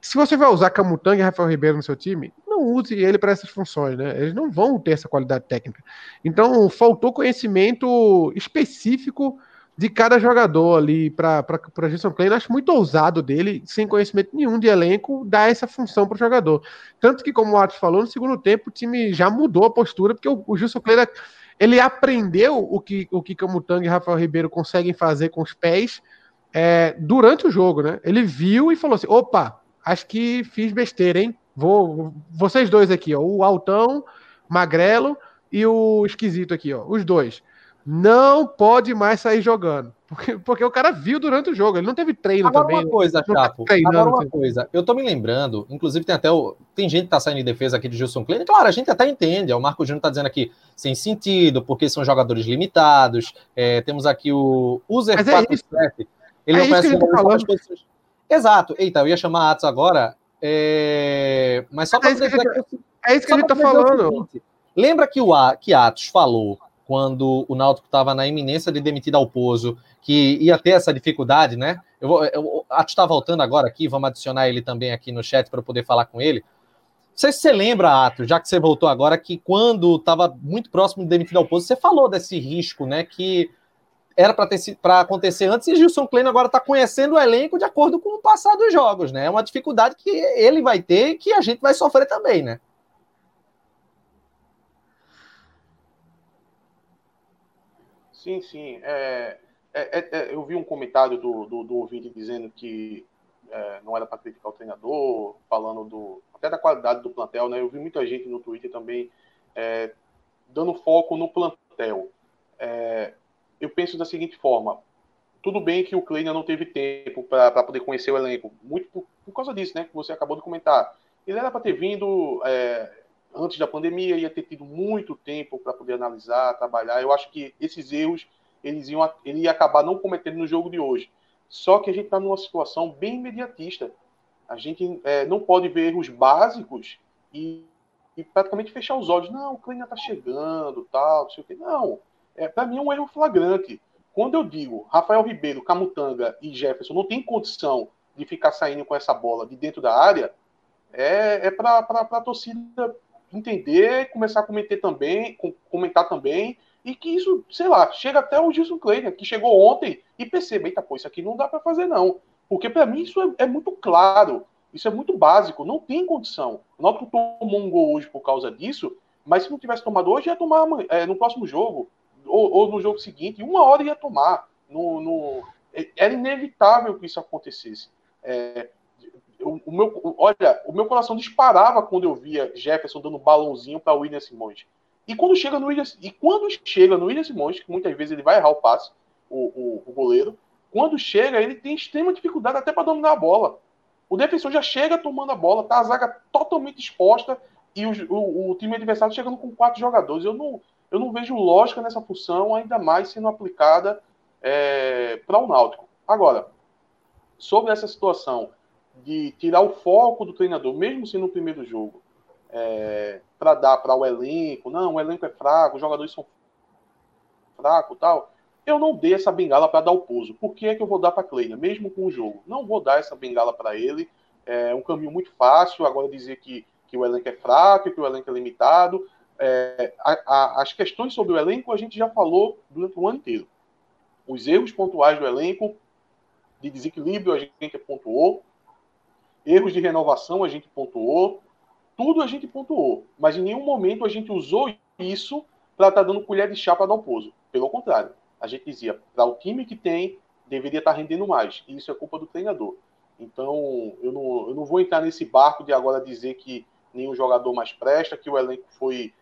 se você vai usar Camutanga e Rafael Ribeiro no seu time, não use ele para essas funções, né? Eles não vão ter essa qualidade técnica. Então, faltou conhecimento específico de cada jogador ali para a Gilson Klein. Acho muito ousado dele, sem conhecimento nenhum de elenco, dar essa função para o jogador. Tanto que, como o Atos falou, no segundo tempo o time já mudou a postura, porque o, o Gilson Klein ele aprendeu o que o que Camutanga e Rafael Ribeiro conseguem fazer com os pés é, durante o jogo, né? Ele viu e falou assim: opa, acho que fiz besteira, hein? Vou, vocês dois aqui, ó, o Altão, Magrelo e o esquisito aqui, ó, os dois não pode mais sair jogando. Porque, porque o cara viu durante o jogo, ele não teve treino Agora também. uma coisa, Chapo. Agora uma coisa, eu tô me lembrando, inclusive tem até o. Tem gente que tá saindo em defesa aqui de Gilson Klein. Claro, a gente até entende. O Marco Júnior tá dizendo aqui sem sentido, porque são jogadores limitados. É, temos aqui o User 47. É ele é não conhece tá. Pessoas... Exato. Eita, eu ia chamar Atos agora. É... Mas só para é. Que, é isso que a gente tá falando. Lembra que o A, que Atos falou quando o Náutico estava na iminência de demitir Dalpozo, que ia ter essa dificuldade, né? Eu eu, Atos está voltando agora aqui, vamos adicionar ele também aqui no chat para poder falar com ele. Não sei se você lembra, Atos, já que você voltou agora, que quando estava muito próximo de demitir Dalpozo, você falou desse risco, né? Que era para acontecer antes, e Gilson Kleino agora está conhecendo o elenco de acordo com o passar dos jogos, né? É uma dificuldade que ele vai ter e que a gente vai sofrer também, né? Sim, sim. É, é, é, é, eu vi um comentário do, do, do ouvinte dizendo que é, não era para criticar o treinador, falando do, até da qualidade do plantel, né? Eu vi muita gente no Twitter também é, dando foco no plantel. É, eu penso da seguinte forma: tudo bem que o Kleiner não teve tempo para poder conhecer o elenco, muito por, por, causa disso, né? Que você acabou de comentar. Ele era para ter vindo antes da pandemia, ia ter tido muito tempo para poder analisar, trabalhar. Eu acho que esses erros eles iam, ele ia acabar não cometendo no jogo de hoje. Só que a gente está numa situação bem imediatista. A gente é, não pode ver erros básicos e, e, praticamente fechar os olhos. Não, o Kleina está chegando, tal, não sei o quê. Não, é, para mim é um erro flagrante. Quando eu digo Rafael Ribeiro, Camutanga e Jefferson não tem condição de ficar saindo com essa bola de dentro da área, é, é para a torcida entender, começar a comentar também, comentar também, e que isso, sei lá, chega até o Gilson Kleiner, que chegou ontem e percebe, eita, pô, isso aqui não dá para fazer não. Porque para mim isso é, é, muito claro, isso é muito básico, não tem condição. O Náutico tomou um gol hoje por causa disso, mas se não tivesse tomado hoje, ia tomar é, no próximo jogo, ou, ou, no jogo seguinte, uma hora ia tomar. No, no, é, era inevitável que isso acontecesse. É, o, o, meu, olha, o meu coração disparava quando eu via Jefferson dando balãozinho para William Simões. E quando chega no William, e quando chega no William Simões, que muitas vezes ele vai errar o passe, o, o, o goleiro, quando chega, ele tem extrema dificuldade até para dominar a bola. O defensor já chega tomando a bola, tá a zaga totalmente exposta e o, o, o time adversário chegando com quatro jogadores. Eu não, eu não vejo lógica nessa função, ainda mais sendo aplicada é, para o Náutico. Agora, sobre essa situação de tirar o foco do treinador, mesmo sendo no primeiro jogo, é, para dar para o elenco, não, o elenco é fraco, os jogadores são fracos tal. Eu não dei essa bengala para dar o pouso. Por que é que eu vou dar para Kleina, mesmo com o jogo? Não vou dar essa bengala para ele. É um caminho muito fácil. Agora dizer que, que o elenco é fraco, que o elenco é limitado. É, a, a, as questões sobre o elenco a gente já falou durante o ano inteiro. Os erros pontuais do elenco, de desequilíbrio, a gente pontuou. Erros de renovação, a gente pontuou. Tudo a gente pontuou. Mas em nenhum momento a gente usou isso para estar tá dando colher de chá para dar o pouso. Pelo contrário a gente dizia, para o time que tem, deveria estar tá rendendo mais. E isso é culpa do treinador. Então, eu não, eu não vou entrar nesse barco de agora dizer que nenhum jogador mais presta, que o elenco foi,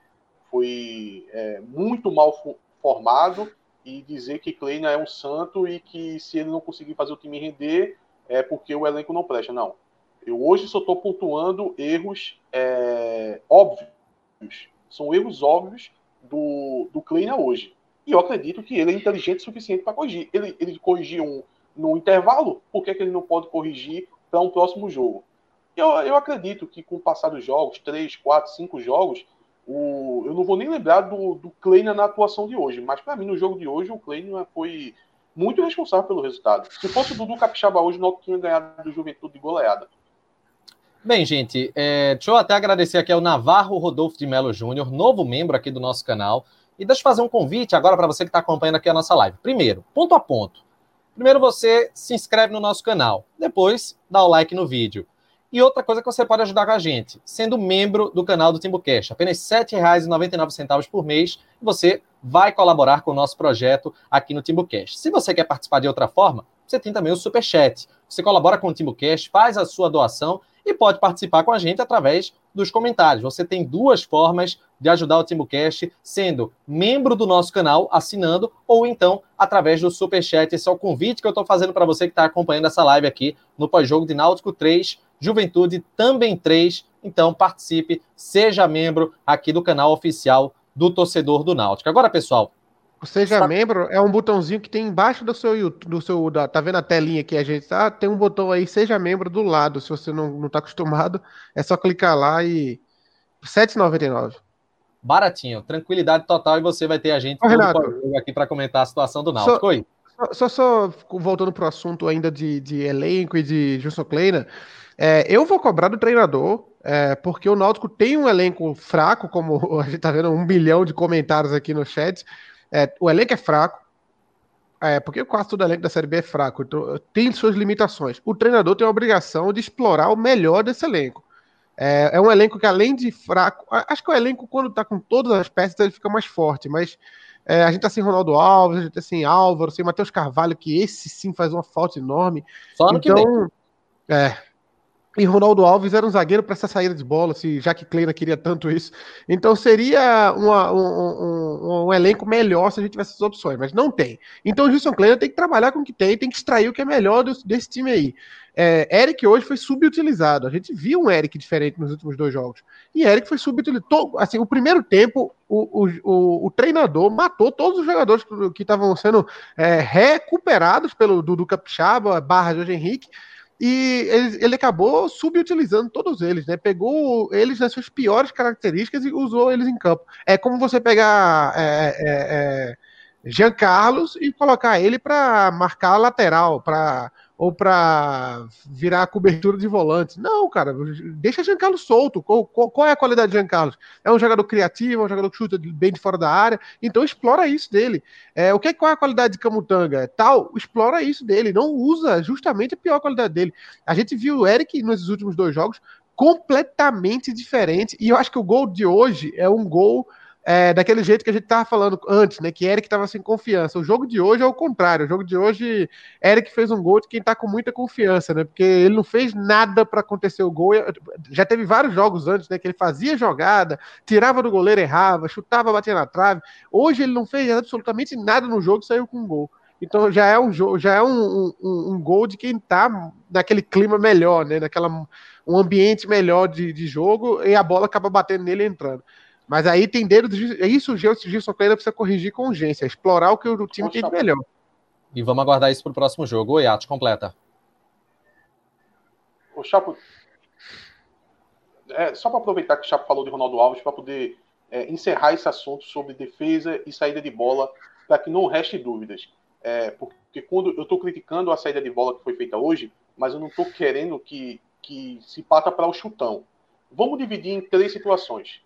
foi é, muito mal formado e dizer que Kleina é um santo e que se ele não conseguir fazer o time render é porque o elenco não presta. Não. Eu hoje só estou pontuando erros é, óbvios. São erros óbvios do, do Kleina hoje. E eu acredito que ele é inteligente o suficiente para corrigir. Ele, ele corrigiu um, no intervalo, por que, que ele não pode corrigir para um próximo jogo? Eu, eu acredito que com o passar dos jogos, três, quatro, cinco jogos, o, eu não vou nem lembrar do, do Kleina na atuação de hoje, mas para mim no jogo de hoje o Kleina foi muito responsável pelo resultado. Se fosse o Dudu Capixaba hoje, não tinha ganhado do Juventude de goleada. Bem, gente, é, deixa eu até agradecer aqui ao Navarro Rodolfo de Melo Júnior, novo membro aqui do nosso canal. E deixa eu fazer um convite agora para você que está acompanhando aqui a nossa live. Primeiro, ponto a ponto. Primeiro você se inscreve no nosso canal, depois dá o like no vídeo. E outra coisa que você pode ajudar com a gente, sendo membro do canal do Timbucast, apenas R$ 7,99 por mês, você vai colaborar com o nosso projeto aqui no Timbucast. Se você quer participar de outra forma, você tem também o Super Chat. Você colabora com o Timbucast, faz a sua doação e pode participar com a gente através dos comentários. Você tem duas formas de ajudar o TimbuCast, sendo membro do nosso canal, assinando, ou então através do Superchat. Esse é o convite que eu estou fazendo para você que está acompanhando essa live aqui no pós-jogo de Náutico 3, Juventude também 3. Então participe, seja membro aqui do canal oficial do torcedor do Náutico. Agora, pessoal, Seja Sabe? membro, é um botãozinho que tem embaixo do seu YouTube, do seu, da, tá vendo a telinha que a gente tá? Tem um botão aí, seja membro do lado. Se você não, não tá acostumado, é só clicar lá e. R$7,99. Baratinho, tranquilidade total e você vai ter a gente Ô, Renato, aqui para comentar a situação do Náutico. Só, Oi. Só, só, voltando pro assunto ainda de, de elenco e de Gilson Kleina, é, eu vou cobrar do treinador, é, porque o Náutico tem um elenco fraco, como a gente tá vendo um bilhão de comentários aqui no chat. É, o elenco é fraco, é, porque quase todo elenco da Série B é fraco, então tem suas limitações. O treinador tem a obrigação de explorar o melhor desse elenco. É, é um elenco que, além de fraco, acho que o elenco, quando tá com todas as peças, ele fica mais forte, mas é, a gente tá sem Ronaldo Alves, a gente tá sem Álvaro, sem Matheus Carvalho, que esse sim faz uma falta enorme. Só ano então, que vem. É, e Ronaldo Alves era um zagueiro para essa saída de bola, se já que Kleina queria tanto isso. Então seria uma, um, um, um, elenco melhor se a gente tivesse essas opções, mas não tem. Então o Gilson Kleina tem que trabalhar com o que tem, tem que extrair o que é melhor desse, desse time aí. É, Eric hoje foi subutilizado. A gente viu um Eric diferente nos últimos dois jogos. E Eric foi subutilizado. Assim, o primeiro tempo, o, o, o, o treinador matou todos os jogadores que estavam sendo é, recuperados pelo Dudu Capixaba, barra Jorge Henrique e ele, ele, acabou subutilizando todos eles, né? Pegou eles nas suas piores características e usou eles em campo. É como você pegar é, é, é, Jean Carlos e colocar ele para marcar a lateral, para ou para virar cobertura de volante. Não, cara, deixa Jean Carlos solto. Qual, qual, é a qualidade de Jean Carlos? É um jogador criativo, é um jogador que chuta bem de fora da área, então explora isso dele. É, o que, qual é a qualidade de Camutanga? Tal, explora isso dele, não usa justamente a pior qualidade dele. A gente viu o Eric nos últimos dois jogos completamente diferente, e eu acho que o gol de hoje é um gol é, daquele jeito que a gente estava falando antes, né? Que Eric estava sem confiança. O jogo de hoje é o contrário. O jogo de hoje, Eric fez um gol de quem está com muita confiança, né? Porque ele não fez nada para acontecer o gol. Já teve vários jogos antes, né? Que ele fazia jogada, tirava do goleiro, errava, chutava, batia na trave. Hoje ele não fez absolutamente nada no jogo e saiu com um gol. Então já é um jogo, já é um, um, um gol de quem está naquele clima melhor, né? Naquela um ambiente melhor de, de jogo e a bola acaba batendo nele e entrando. Mas aí tem dedo. É isso o Gilson Kleina precisa corrigir com urgência, explorar o que o time tem de melhor. E vamos aguardar isso para o próximo jogo. Oi, Atos, completa. O Chapo. É, só para aproveitar que o Chapo falou de Ronaldo Alves, para poder é, encerrar esse assunto sobre defesa e saída de bola para que não reste dúvidas. É, porque quando eu estou criticando a saída de bola que foi feita hoje, mas eu não estou querendo que, que se pata para o chutão. Vamos dividir em três situações,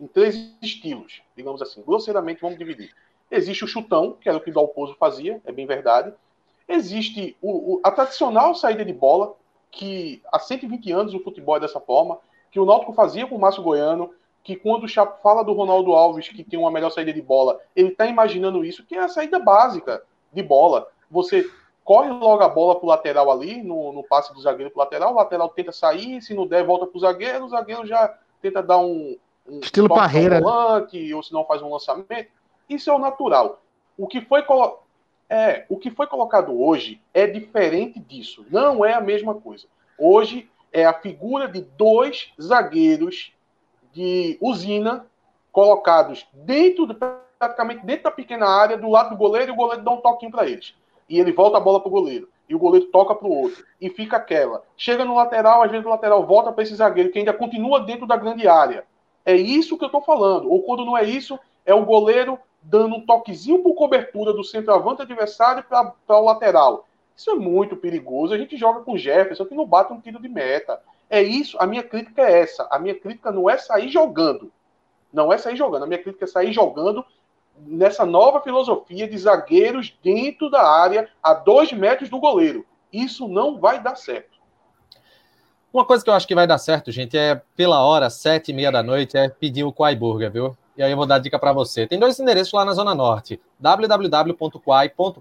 em três estilos, digamos assim. Grosseiramente, vamos dividir. Existe o chutão, que era o que o Dalpozo fazia, é bem verdade. Existe o, o, a tradicional saída de bola, que há 120 anos o futebol é dessa forma, que o Náutico fazia com o Márcio Goiano, que quando o Chapo fala do Ronaldo Alves, que tem uma melhor saída de bola, ele está imaginando isso, que é a saída básica de bola. Você corre logo a bola para o lateral ali, no, no passe do zagueiro para o lateral, o lateral tenta sair, se não der, volta para o zagueiro, o zagueiro já tenta dar um. Um Estilo barreira. Né? Ou se não faz um lançamento. Isso é o natural. O que foi colocado. É, o que foi colocado hoje é diferente disso. Não é a mesma coisa. Hoje é a figura de dois zagueiros de usina colocados dentro praticamente dentro da pequena área, do lado do goleiro, e o goleiro dá um toquinho para eles. E ele volta a bola para o goleiro. E o goleiro toca para o outro. E fica aquela. Chega no lateral, às vezes o lateral volta para esse zagueiro, que ainda continua dentro da grande área. É isso que eu estou falando. Ou quando não é isso, é o goleiro dando um toquezinho por cobertura do centroavante adversário para o lateral. Isso é muito perigoso. A gente joga com Jefferson que não bate um tiro de meta. É isso. A minha crítica é essa. A minha crítica não é sair jogando. Não é sair jogando. A minha crítica é sair jogando nessa nova filosofia de zagueiros dentro da área a dois metros do goleiro. Isso não vai dar certo. Uma coisa que eu acho que vai dar certo, gente, é pela hora, sete e meia da noite, é pedir o Quai Burger, viu? E aí eu vou dar dica para você. Tem dois endereços lá na Zona Norte: www.quai.com.br.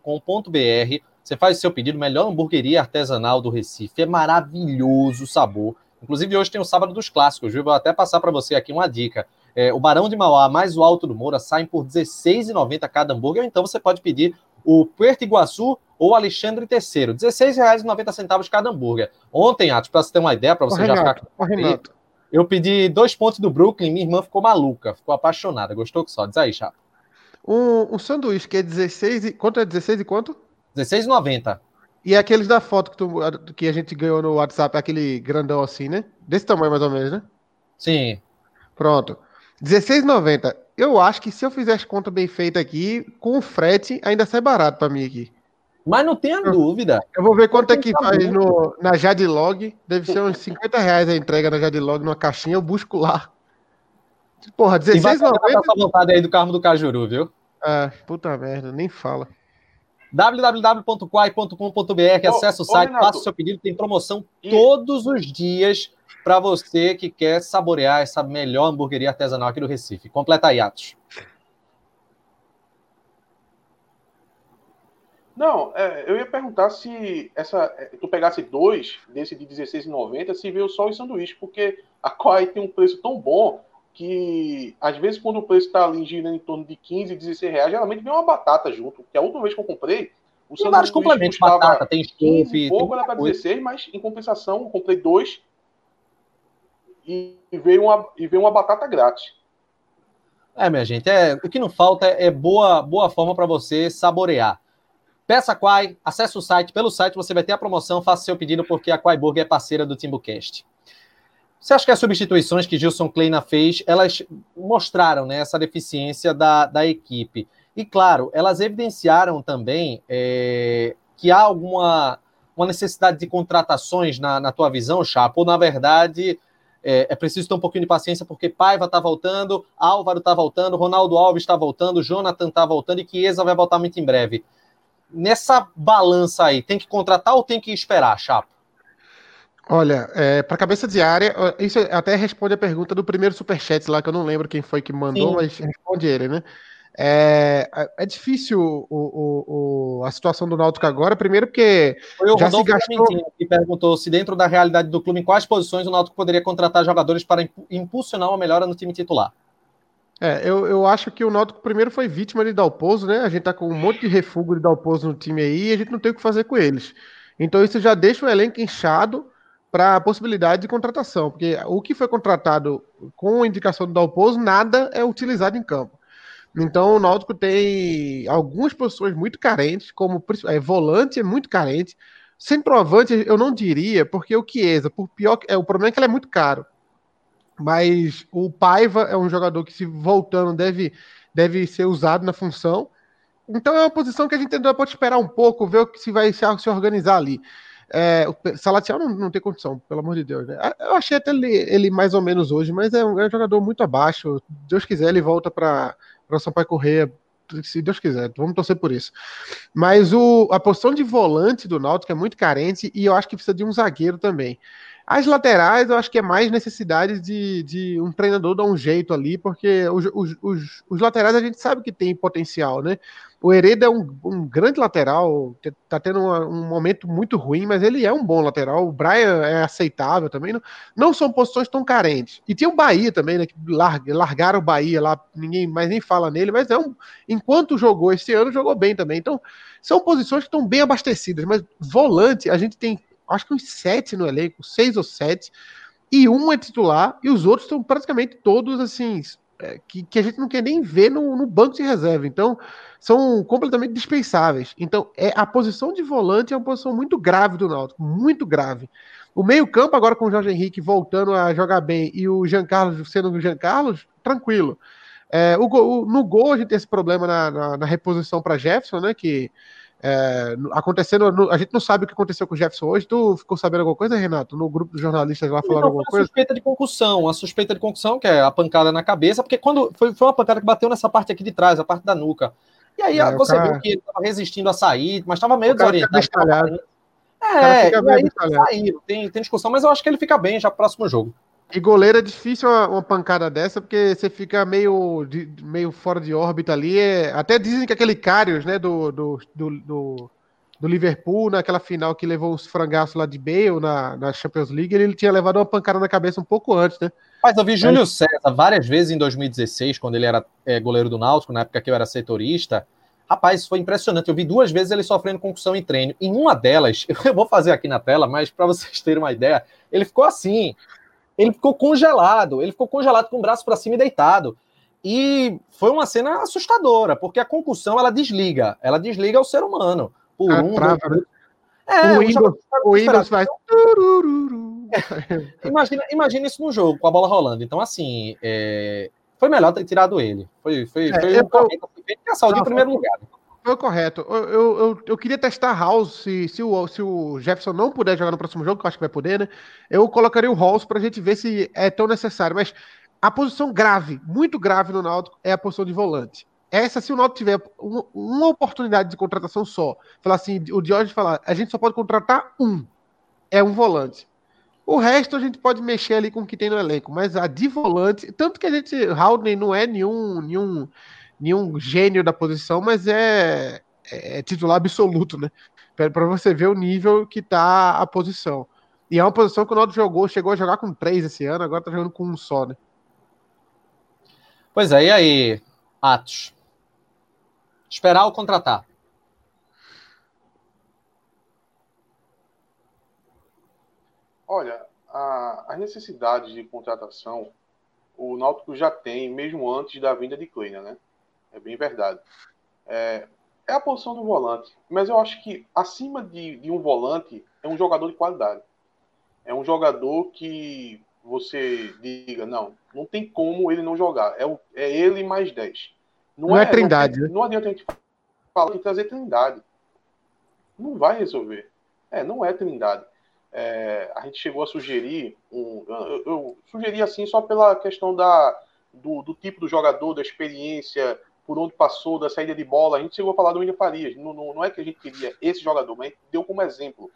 Você faz o seu pedido, melhor hamburgueria artesanal do Recife. É maravilhoso o sabor. Inclusive, hoje tem o sábado dos clássicos, viu? Vou até passar para você aqui uma dica. É, o Barão de Mauá mais o Alto do Moura saem por R$16,90 cada hambúrguer, então você pode pedir o Puerto Iguaçu ou Alexandre III, R$16,90 cada hambúrguer. Ontem, Atos, para você ter uma ideia, para você já ficar... Renato. Eu pedi dois pontos do Brooklyn, minha irmã ficou maluca, ficou apaixonada, gostou que só. Diz aí, Chapa. Um, um sanduíche que é 16 e... Quanto é 16 e quanto? R$16,90. E aqueles da foto que, tu, que a gente ganhou no WhatsApp, aquele grandão assim, né? Desse tamanho mais ou menos, né? Sim. Pronto. R$16,90. Eu acho que se eu fizesse conta bem feita aqui, com o frete, ainda sai barato para mim aqui. Mas não tenha dúvida. Eu vou ver quanto é que faz no, na Jadlog. Deve ser uns 50 reais a entrega na Jadlog numa caixinha. Eu busco lá. Porra, R$16,90. essa vontade aí do carro do Cajuru, viu? Ah, puta merda, nem fala www.quai.com.br, acesse o site, faça o seu pedido, tem promoção e... todos os dias para você que quer saborear essa melhor hamburgueria artesanal aqui do Recife. Completa aí, Atos. Não, é, eu ia perguntar se essa, é, tu pegasse dois desse de R$16,90, se veio só os sanduíches, porque a Quai tem um preço tão bom que às vezes quando o preço está ali girando em torno de 15, 16 reais, geralmente vem uma batata junto. Que a última vez que eu comprei, o tem vários complementos, batata, tem chope, pouco era para 16, mas em compensação eu comprei dois e veio uma, e veio uma batata grátis. É, minha gente, é, o que não falta é boa, boa forma para você saborear. Peça Quai, acesse o site, pelo site você vai ter a promoção, faça seu pedido porque a Quai Burger é parceira do TimbuCast. Você acha que as substituições que Gilson Kleina fez, elas mostraram né, essa deficiência da, da equipe? E, claro, elas evidenciaram também é, que há alguma uma necessidade de contratações na, na tua visão, Chapo, ou, na verdade, é, é, preciso ter um pouquinho de paciência, porque Paiva está voltando, Álvaro está voltando, Ronaldo Alves está voltando, Jonathan está voltando e Chiesa vai voltar muito em breve. Nessa balança aí, tem que contratar ou tem que esperar, Chapo? Olha, é, para cabeça de área, isso até responde a pergunta do primeiro superchat lá, que eu não lembro quem foi que mandou, Sim. mas responde ele, né? É, é difícil o, o, o, a situação do Náutico agora, primeiro porque foi o já Rodolfo se gastou... que perguntou se dentro da realidade do clube, em quais posições o Náutico poderia contratar jogadores para impulsionar uma melhora no time titular. É, eu, eu acho que o Náutico primeiro foi vítima de Dalpozo, né? A gente tá com um monte de refúgio de Dalpozo no time aí e a gente não tem o que fazer com eles. Então isso já deixa o elenco inchado para a possibilidade de contratação, porque o que foi contratado com a indicação do Dalpozo, nada é utilizado em campo. Então o Náutico tem algumas posições muito carentes, como é, volante é muito carente. Centroavante eu não diria, porque o Chiesa, por pior é o problema é que ele é muito caro. Mas o Paiva é um jogador que se voltando deve deve ser usado na função. Então é uma posição que a gente ainda pode esperar um pouco, ver se vai se organizar ali. É, o Salatiel não, não tem condição, pelo amor de Deus. Né? Eu achei até ele, ele, mais ou menos hoje, mas é um, é um jogador muito abaixo. Deus quiser, ele volta para o Sampaio Correia, se Deus quiser. Vamos torcer por isso. Mas o, a posição de volante do Náutico é muito carente e eu acho que precisa de um zagueiro também. As laterais, eu acho que é mais necessidade de, de um treinador dar um jeito ali, porque os, os, os, os laterais a gente sabe que tem potencial, né? O Hereda é um, um grande lateral, tá tendo um momento muito ruim, mas ele é um bom lateral. O Brian é aceitável também. Não, não são posições tão carentes. E tem o Bahia também, né? Que largaram o Bahia lá, ninguém mais nem fala nele, mas é um. Enquanto jogou esse ano, jogou bem também. Então, são posições que estão bem abastecidas, mas volante, a gente tem acho que uns sete no elenco, seis ou sete, e um é titular, e os outros estão praticamente todos assim, é, que, que a gente não quer nem ver no, no, banco de reserva. Então, são completamente dispensáveis. Então, é a posição de volante é uma posição muito grave do Náutico, muito grave. O meio-campo, agora com o Jorge Henrique voltando a jogar bem e o Jean Carlos sendo o Jean Carlos, tranquilo. É, o, o, no gol, a gente tem esse problema na, na, na reposição para Jefferson, né? Que é, acontecendo, a gente não sabe o que aconteceu com o Jefferson hoje. Tu ficou sabendo alguma coisa, Renato? No grupo dos jornalistas lá falaram alguma coisa? suspeita de concussão, a suspeita de concussão, que é a pancada na cabeça, porque quando foi, foi uma pancada que bateu nessa parte aqui de trás, a parte da nuca. E aí é, você cara... viu que ele estava resistindo a sair, mas estava meio desorientado. É, e aí saiu, tem, tem discussão, mas eu acho que ele fica bem já pro próximo jogo. E goleiro é difícil uma, uma, pancada dessa, porque você fica meio, de, meio fora de órbita ali. É, até dizem que aquele Carius, né, do, do, do, do, Liverpool, naquela final que levou os frangaços lá de Bale na, na Champions League, ele, ele tinha levado uma pancada na cabeça um pouco antes, né? Mas eu vi Júlio César várias vezes em 2016, quando ele era é, goleiro do Náutico, na época que eu era setorista. Rapaz, foi impressionante. Eu vi duas vezes ele sofrendo concussão em treino. Em uma delas, eu vou fazer aqui na tela, mas para vocês terem uma ideia, ele ficou assim ele ficou congelado, ele ficou congelado com o braço para cima e deitado. E foi uma cena assustadora, porque a concussão ela desliga, ela desliga o ser humano. Por ah, um, trava, né? É, o Windows, o Windows faz. É. imagina, imagina isso no jogo, com a bola rolando. Então, assim, é... foi melhor ter tirado ele. Foi, foi, é, foi um a saúde em primeiro lugar. Foi correto. Eu, eu, eu, eu, queria testar House, se, se, o, se o Jefferson não puder jogar no próximo jogo, que eu acho que vai poder, né? Eu colocaria o House pra gente ver se é tão necessário. Mas a posição grave, muito grave no Náutico, é a posição de volante. Essa, se o Náutico tiver uma, uma oportunidade de contratação só, falar assim, o Diógenes falar, a gente só pode contratar um, é um volante. O resto a gente pode mexer ali com o que tem no elenco, mas a de volante, tanto que a gente, Haldane não é nenhum, nenhum nenhum gênio da posição, mas é, é, é titular absoluto, né? Para você ver o nível que tá a posição. E é uma posição que o Naldo jogou, chegou a jogar com três esse ano, agora tá jogando com um só, né? Pois é, e aí, Atos? Esperar ou contratar? Olha, a, a necessidade de contratação o Náutico já tem, mesmo antes da vinda de Kleina, né? É bem verdade. É, é, a posição do volante, mas eu acho que acima de, de um volante é um jogador de qualidade. É um jogador que você diga, não, não tem como ele não jogar. É, o, é ele mais 10. Não, não é, é, trindade. Não, né? não adianta a gente falar de trazer trindade. Não vai resolver. É, não é trindade. É, a gente chegou a sugerir, um, eu, eu, sugeri assim só pela questão da, do, do tipo do jogador, da experiência, por onde passou, da saída de bola. A gente chegou a falar do William Farias. Não, não, não é que a gente queria esse jogador, mas deu como exemplo.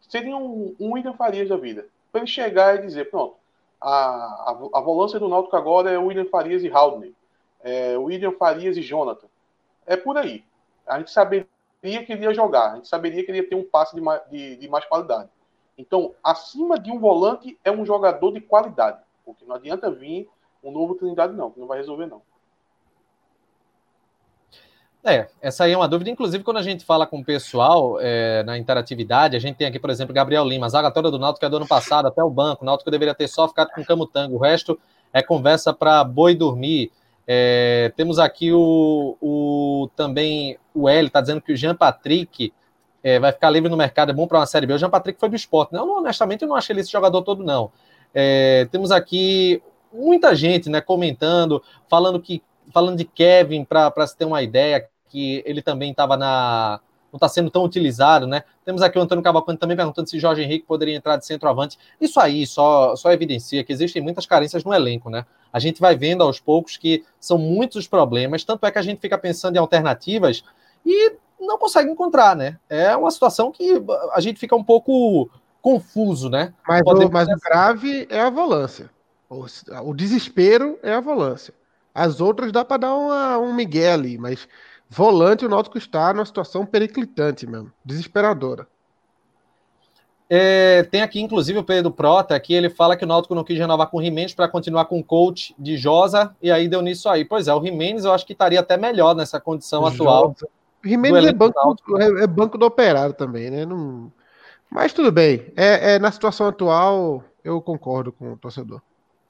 Seria um, um William Farias da vida. Para ele chegar e dizer, pronto, a, a, a volância do Náutico agora é William Farias e Haldane. É William Farias e Jonathan. É por aí. A gente saberia que ele ia jogar. A gente saberia que ele ia ter um passe de, de, de mais qualidade. Então, acima de um volante, é um jogador de qualidade. Porque não adianta vir um novo Trindade, não, que não vai resolver, não. É, essa aí é uma dúvida. Inclusive, quando a gente fala com o pessoal é, na interatividade, a gente tem aqui, por exemplo, Gabriel Lima, zaga toda do Náutico é do ano passado, até o banco. O Náutico deveria ter só ficado com Camutango. O resto é conversa para boi dormir. É, temos aqui o, o também o L, está dizendo que o Jean Patrick é, vai ficar livre no mercado, é bom para uma Série B. O Jean Patrick foi do esporte. Não, honestamente, eu não achei ele esse jogador todo, não. É, temos aqui muita gente né, comentando, falando que falando de Kevin, para se ter uma ideia, que ele também estava na. não está sendo tão utilizado, né? Temos aqui o Antônio Cavalcante também perguntando se Jorge Henrique poderia entrar de centroavante. Isso aí só, só evidencia que existem muitas carências no elenco, né? A gente vai vendo aos poucos que são muitos os problemas, tanto é que a gente fica pensando em alternativas e não consegue encontrar, né? É uma situação que a gente fica um pouco confuso, né? Mas, o, mas o grave é a volância. O, o, desespero é a volância. As outras dá para dar uma, um migué ali, mas volante o Náutico está numa situação periclitante mesmo, desesperadora. É, tem aqui, inclusive, o Pedro Prota, que ele fala que o Náutico não quis renovar com o Jimenez para continuar com o coach de Josa, e aí deu nisso aí. Pois é, o Jimenez eu acho que estaria até melhor nessa condição Josa. atual. O Jimenez é banco, é, é banco do operário também, né? Não... Mas tudo bem. É, é, na situação atual, eu concordo com o torcedor.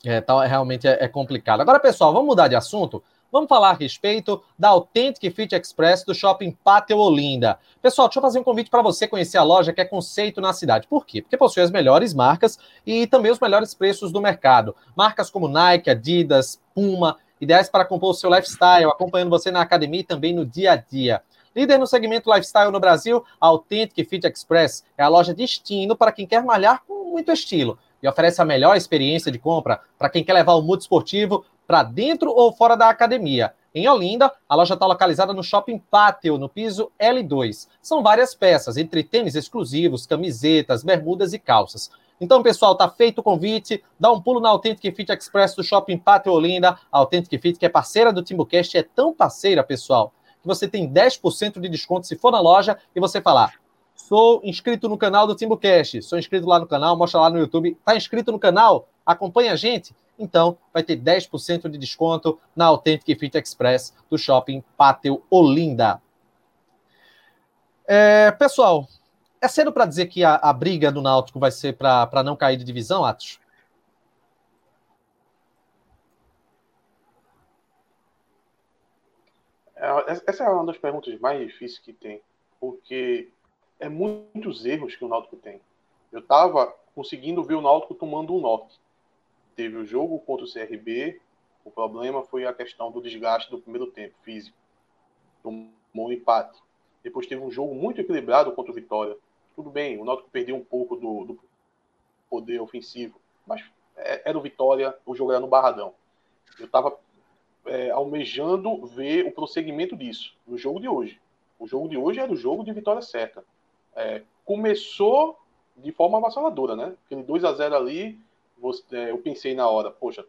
É, tá, realmente é, é, complicado. Agora, pessoal, vamos mudar de assunto. Vamos falar a respeito da Authentic Fit Express do Shopping Pátio Olinda. Pessoal, deixa eu fazer um convite para você conhecer a loja que é conceito na cidade. Por quê? Porque possui as melhores marcas e também os melhores preços do mercado. Marcas como Nike, Adidas, Puma, ideais para compor o seu lifestyle, acompanhando você na academia e também no dia a dia. Líder no segmento lifestyle no Brasil, a Authentic Fit Express é a loja destino para quem quer malhar com muito estilo e oferece a melhor experiência de compra para quem quer levar o mundo esportivo para dentro ou fora da academia. Em Olinda, a loja está localizada no Shopping Pátio, no piso L2. São várias peças, entre tênis exclusivos, camisetas, bermudas e calças. Então, pessoal, tá feito o convite. Dá um pulo na Authentic Fit Express do Shopping Pátio Olinda. A Authentic Fit, que é parceira do Timbucast, é tão parceira, pessoal, que você tem 10% de desconto se for na loja e você falar: sou inscrito no canal do Timbucast, sou inscrito lá no canal, mostra lá no YouTube. Tá inscrito no canal? Acompanha a gente? Então, vai ter 10% de desconto na Authentic Fit Express do Shopping Pátio Olinda. É, pessoal, é cedo para dizer que a, a, briga do Náutico vai ser para não cair de divisão, Atos? É, essa é uma das perguntas mais difíceis que tem, porque é muitos erros que o Náutico tem. Eu estava conseguindo ver o Náutico tomando um norte. Teve o jogo contra o CRB, o problema foi a questão do desgaste do primeiro tempo físico. Tomou um empate. Depois teve um jogo muito equilibrado contra o Vitória. Tudo bem, o Náutico perdeu um pouco do, do poder ofensivo, mas é, era o Vitória, o jogo era no Barradão. Eu estava é, almejando ver o prosseguimento disso no jogo de hoje. O jogo de hoje era o jogo de vitória certa. É, começou de forma avassaladora, né? Aquele 2 a 0 ali, você, é, eu pensei na hora, poxa,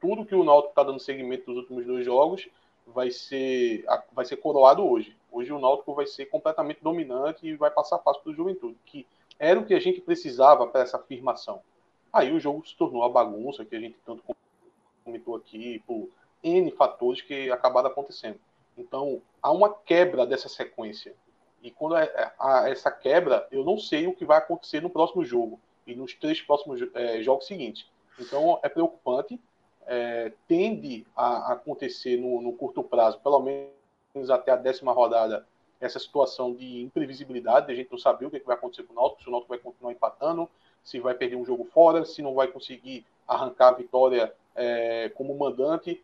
tudo que o Náutico está dando seguimento nos últimos dois jogos vai ser, vai ser coroado hoje. Hoje o Náutico vai ser completamente dominante e vai passar fácil para o Juventude, que era o que a gente precisava para essa afirmação. Aí o jogo se tornou a bagunça que a gente tanto comentou aqui, por N fatores que acabaram acontecendo. Então, há uma quebra dessa sequência. E quando é, há essa quebra, eu não sei o que vai acontecer no próximo jogo e nos três próximos é, jogos seguintes. Então, é preocupante. É, tende a acontecer no, no, curto prazo, pelo menos até a décima rodada, essa situação de imprevisibilidade, de a gente não saber o que, é que vai acontecer com o Náutico, se o Náutico vai continuar empatando, se vai perder um jogo fora, se não vai conseguir arrancar a vitória é, como mandante.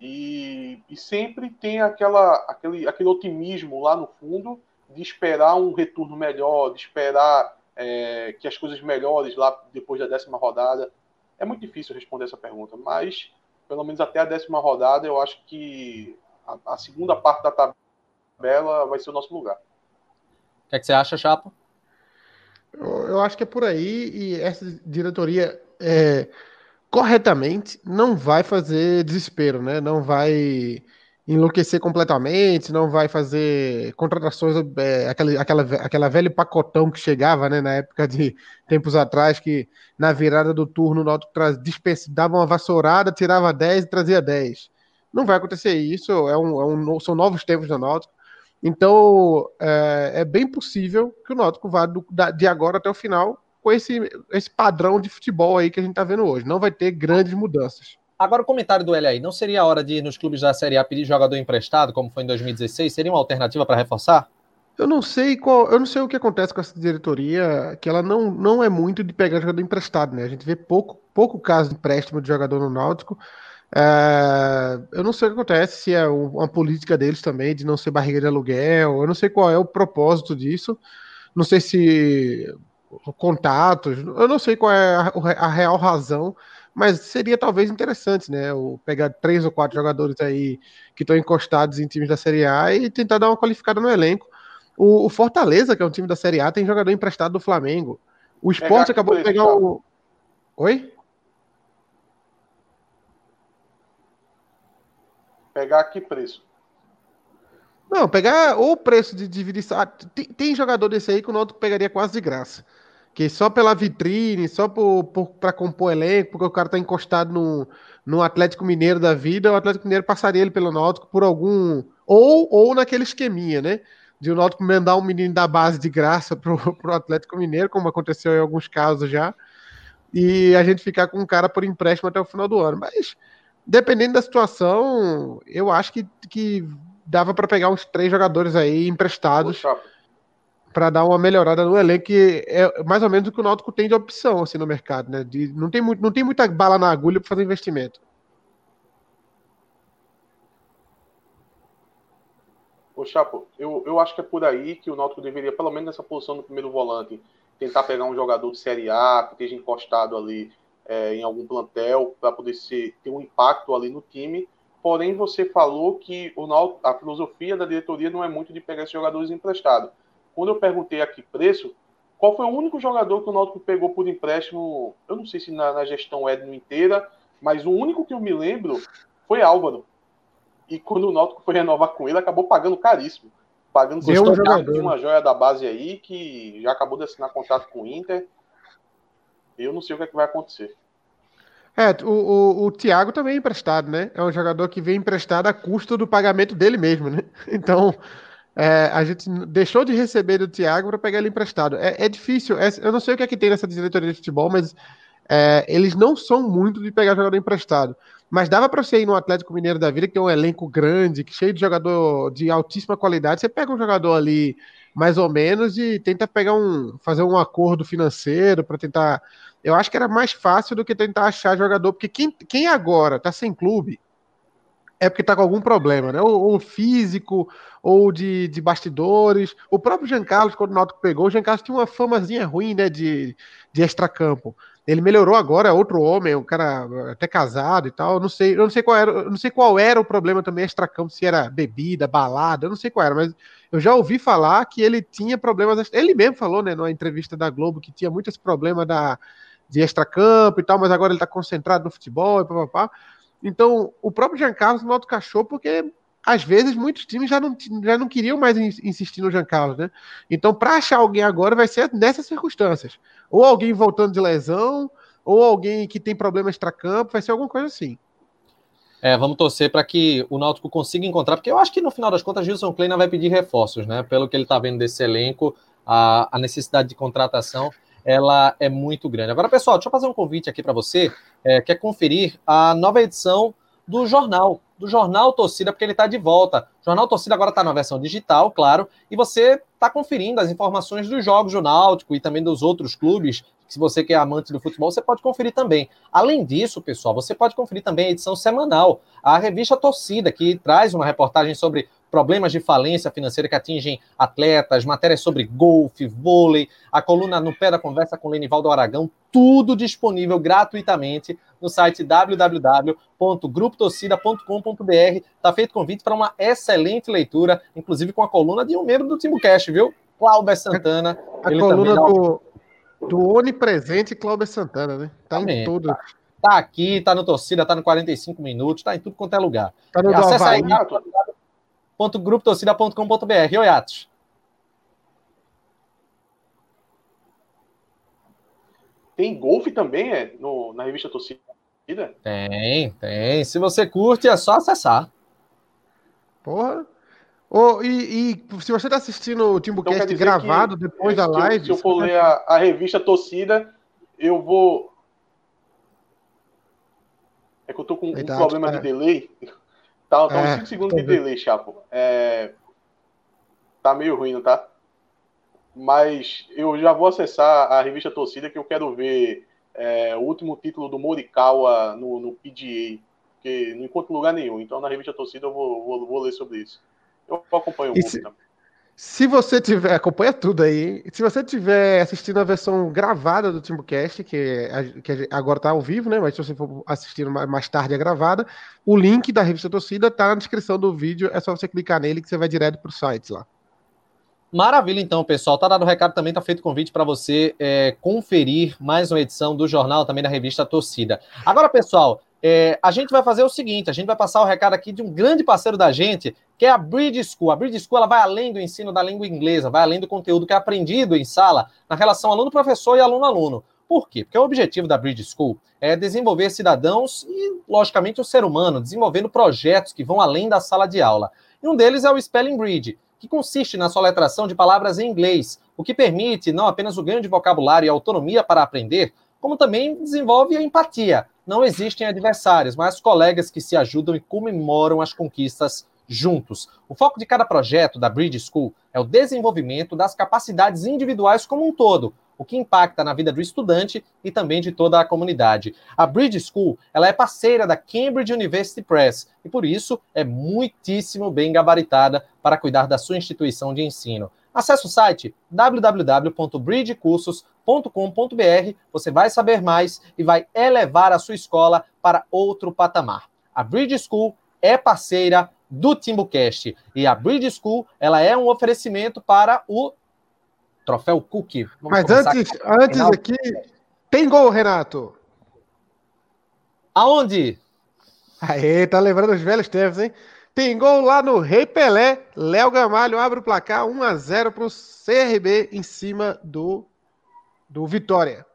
E, e sempre tem aquela, aquele, aquele otimismo lá no fundo de esperar um retorno melhor, de esperar é, que as coisas melhores lá depois da décima rodada. É muito difícil responder essa pergunta, mas pelo menos até a décima rodada eu acho que a, a segunda parte da tabela vai ser o nosso lugar. O que, é que você acha, Chapa? Eu, eu, acho que é por aí e essa diretoria é, corretamente, não vai fazer desespero, né? Não vai enlouquecer completamente, não vai fazer contratações, é, aquela, aquela, aquela pacotão que chegava, né, na época de tempos atrás, que na virada do turno o Náutico dava uma vassourada, tirava 10 e trazia 10. Não vai acontecer isso, é um, é um, são novos tempos do Náutico. Então, é, é, bem possível que o Náutico vá do, da, de agora até o final com esse, esse padrão de futebol aí que a gente está vendo hoje. Não vai ter grandes mudanças. Agora, o comentário do L aí. Não seria a hora de, nos clubes da Série A, pedir jogador emprestado, como foi em 2016? Seria uma alternativa para reforçar? Eu não sei qual, eu não sei o que acontece com essa diretoria, que ela não, não é muito de pegar jogador emprestado, né? A gente vê pouco, pouco caso de empréstimo de jogador no Náutico. É, eu não sei o que acontece, se é uma política deles também de não ser barriga de aluguel, eu não sei qual é o propósito disso, não sei se contatos, eu não sei qual é a, a real razão, mas seria talvez interessante, né? O pegar três ou quatro jogadores aí que estão encostados em times da Série A e tentar dar uma qualificada no elenco. O, o, Fortaleza, que é um time da Série A, tem jogador emprestado do Flamengo. O Sport acabou de pegar o. Oi? Pegar que preço? Não, pegar o preço de dividir. Tem, tem jogador desse aí que o Náutico pegaria quase de graça. Que só pela vitrine, só para compor elenco, porque o cara tá encostado no, no Atlético Mineiro da vida, o Atlético Mineiro passaria ele pelo Náutico por algum. Ou, ou naquele esqueminha, né? De o Náutico mandar um menino da base de graça pro, pro Atlético Mineiro, como aconteceu em alguns casos já. E a gente ficar com um cara por empréstimo até o final do ano. Mas dependendo da situação, eu acho que, que dava para pegar uns três jogadores aí emprestados para dar uma melhorada no elenco, que é mais ou menos o que o Náutico tem de opção assim no mercado, né? De, não, tem muito, não tem muita bala na agulha para fazer investimento. Ô Chapo, eu, eu acho que é por aí que o Náutico deveria, pelo menos nessa posição do primeiro volante, tentar pegar um jogador de Série A que esteja encostado ali é, em algum plantel para poder ser, ter um impacto ali no time. Porém, você falou que o, a filosofia da diretoria não é muito de pegar esses jogadores emprestados. Quando eu perguntei aqui preço, qual foi o único jogador que o Náutico pegou por empréstimo? Eu não sei se na, na gestão Edno inteira, mas o único que eu me lembro foi Álvaro. E quando o Náutico foi renovar com ele, acabou pagando caríssimo. Pagando um uma joia da base aí que já acabou de assinar contrato com o Inter. Eu não sei o que, é que vai acontecer. É, o, o, o Thiago também é emprestado, né? É um jogador que vem emprestado a custo do pagamento dele mesmo, né? Então, é, a gente deixou de receber do Thiago para pegar ele emprestado. É, é difícil, é, eu não sei o que é que tem nessa diretoria de futebol, mas é, eles não são muito de pegar jogador emprestado. Mas dava para você ir no Atlético Mineiro da Vida, que tem um elenco grande, cheio de jogador de altíssima qualidade. Você pega um jogador ali mais ou menos e tenta pegar um, fazer um acordo financeiro para tentar eu acho que era mais fácil do que tentar achar jogador, porque quem, quem agora tá sem clube é porque tá com algum problema, né? Ou, ou físico, ou de, de bastidores. O próprio Jean Carlos, quando o Náutico pegou, o Jean Carlos tinha uma famazinha ruim, né, de, de extracampo. Ele melhorou agora, é outro homem, um cara até casado e tal. Eu não sei, eu não sei qual era, não sei qual era o problema também extracampo, se era bebida, balada, eu não sei qual era, mas eu já ouvi falar que ele tinha problemas. Ele mesmo falou, né, numa entrevista da Globo, que tinha muito esse problema da de extracampo e tal, mas agora ele está concentrado no futebol e papapá. Então, o próprio Jean Carlos não autocachou porque às vezes muitos times já não, já não queriam mais insistir no Jean Carlos, né? Então, para achar alguém agora vai ser nessas circunstâncias. Ou alguém voltando de lesão, ou alguém que tem problema extracampo, vai ser alguma coisa assim. É, vamos torcer para que o Náutico consiga encontrar, porque eu acho que no final das contas Gilson Kleina vai pedir reforços, né? Pelo que ele está vendo desse elenco, a, a necessidade de contratação ela é muito grande. Agora, pessoal, deixa eu fazer um convite aqui para você, é, quer conferir a nova edição do jornal, do Jornal Torcida, porque ele está de volta. O Jornal Torcida agora está na versão digital, claro, e você está conferindo as informações dos jogos do Náutico e também dos outros clubes. Se você que é amante do futebol, você pode conferir também. Além disso, pessoal, você pode conferir também a edição semanal, a revista Torcida, que traz uma reportagem sobre problemas de falência financeira que atingem atletas, matérias sobre golfe, vôlei, a coluna no pé da conversa com Lenivaldo Aragão, tudo disponível gratuitamente no site www.grupotorcida.com.br. Está feito convite para uma excelente leitura, inclusive com a coluna de um membro do Timbucast, viu? Cláudio Santana. A, a coluna do, do onipresente Cláudio Santana, né? Tá em tudo. Tá, tá, aqui, tá no Torcida, tá no 45 minutos, tá em tudo quanto é lugar. Tá no Acesse aí, www.grupotorcida.com.br. Oi, Atos. Tem golfe também é, no, na revista Torcida? Tem, tem. Se você curte, é só acessar. Porra. Oh, e, e, se você está assistindo o Timbucast então, gravado depois da live. Se eu for ler a, a, revista Torcida, eu vou. É que eu tô com um problema de delay. Tá, tá uns 5 é, segundos de delay, Chapo. É, tá meio ruim, não tá? Mas eu já vou acessar a revista Torcida que eu quero ver é, o último título do Morikawa no, no PGA, porque não encontro lugar nenhum. Então, na revista Torcida, eu vou, vou, vou ler sobre isso. Eu acompanho o se, também. Se você tiver, acompanha tudo aí. Se você tiver assistindo a versão gravada do Timbucast, que, que agora está ao vivo, né? Mas se você for assistindo mais tarde a gravada, o link da revista Torcida está na descrição do vídeo. É só você clicar nele que você vai direto para o site lá. Maravilha, então, pessoal. Tá dado o recado também, tá feito o convite para você é, conferir mais uma edição do jornal, também da revista Torcida. Agora, pessoal, é, a gente vai fazer o seguinte: a gente vai passar o recado aqui de um grande parceiro da gente, que é a Bridge School. A Bridge School ela vai além do ensino da língua inglesa, vai além do conteúdo que é aprendido em sala na relação aluno-professor e aluno-aluno. Por quê? Porque o objetivo da Bridge School é desenvolver cidadãos e, logicamente, o ser humano, desenvolvendo projetos que vão além da sala de aula. E um deles é o Spelling Bridge que consiste na soletração de palavras em inglês, o que permite não apenas o ganho de vocabulário e autonomia para aprender, como também desenvolve a empatia. Não existem adversários, mas colegas que se ajudam e comemoram as conquistas juntos. O foco de cada projeto da Bridge School é o desenvolvimento das capacidades individuais como um todo, o que impacta na vida do estudante e também de toda a comunidade. A Bridge School ela é parceira da Cambridge University Press e, por isso, é muitíssimo bem gabaritada para cuidar da sua instituição de ensino. Acesse o site www.bridgecursos.com.br, você vai saber mais e vai elevar a sua escola para outro patamar. A Bridge School é parceira do Timbucast e a Bridge School ela é um oferecimento para o Troféu Cook. Mas antes, aqui. antes aqui, tem gol, Renato. Aonde? Aê, tá lembrando os velhos tempos, hein? Tem gol lá no Rei Pelé. Léo Gamalho abre o placar 1 a 0 para o CRB em cima do, do Vitória.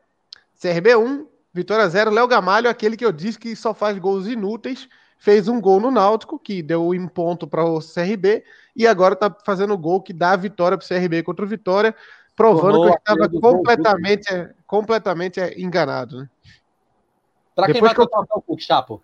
CRB 1, Vitória 0. Léo Gamalho, aquele que eu disse que só faz gols inúteis, fez um gol no Náutico, que deu um ponto para o CRB, e agora está fazendo o gol que dá a vitória para o CRB contra o Vitória provando que eu estava completamente, completamente enganado. Né? Para quem vai que eu... o Cook, Chapo?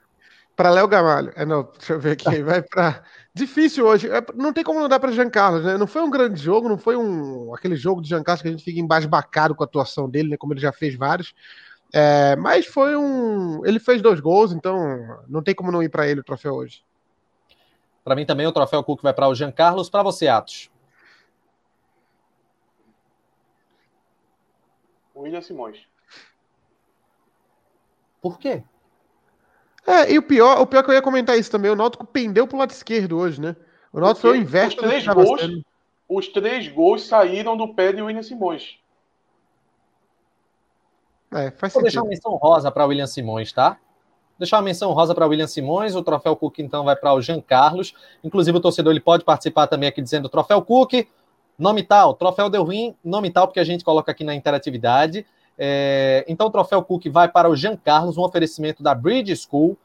Para Léo Gamalho. É, não, deixa eu ver aqui. Vai para. Difícil hoje. É, não tem como não dar para Jean Carlos, né? Não foi um grande jogo, não foi um aquele jogo de Jean Carlos que a gente fica embasbacado com a atuação dele, né? Como ele já fez vários. É, mas foi um. Ele fez dois gols, então não tem como não ir para ele o troféu hoje. Para mim também o troféu Cook vai para o Jean Carlos. Para você, Atos. William Simões. Por quê? É, e o pior, o pior que eu ia comentar isso também, o Náutico pendeu pro lado esquerdo hoje, né? O Náutico foi o inverso os três gols, Os três gols saíram do pé de William Simões. É, faz Vou sentido. deixar uma menção rosa para William Simões, tá? Vou deixar uma menção rosa para William Simões, o troféu Cook então vai para o Jean Carlos. Inclusive o torcedor ele pode participar também aqui dizendo troféu Cook, Nome tal, troféu deu ruim, nome tal, porque a gente coloca aqui na interatividade. É, então, o troféu Cook vai para o Jean Carlos, um oferecimento da Bridge School.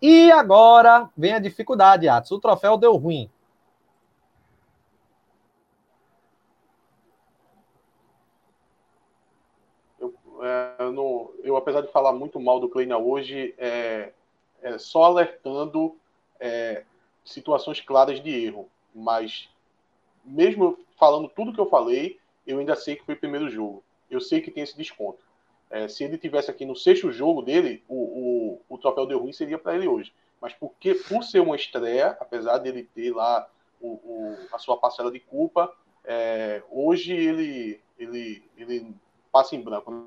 E agora vem a dificuldade, Atos. O troféu deu ruim. Eu, é, eu, eu apesar de falar muito mal do Kleina hoje, é, é só alertando é, situações claras de erro. Mas, mesmo falando tudo que eu falei, eu ainda sei que foi o primeiro jogo. Eu sei que tem esse desconto. É, se ele tivesse aqui no sexto jogo dele, o, o, o troféu de ruim seria para ele hoje. Mas porque por ser uma estreia, apesar dele ter lá o, o, a sua parcela de culpa, é, hoje ele, ele, ele passa em branco. Né?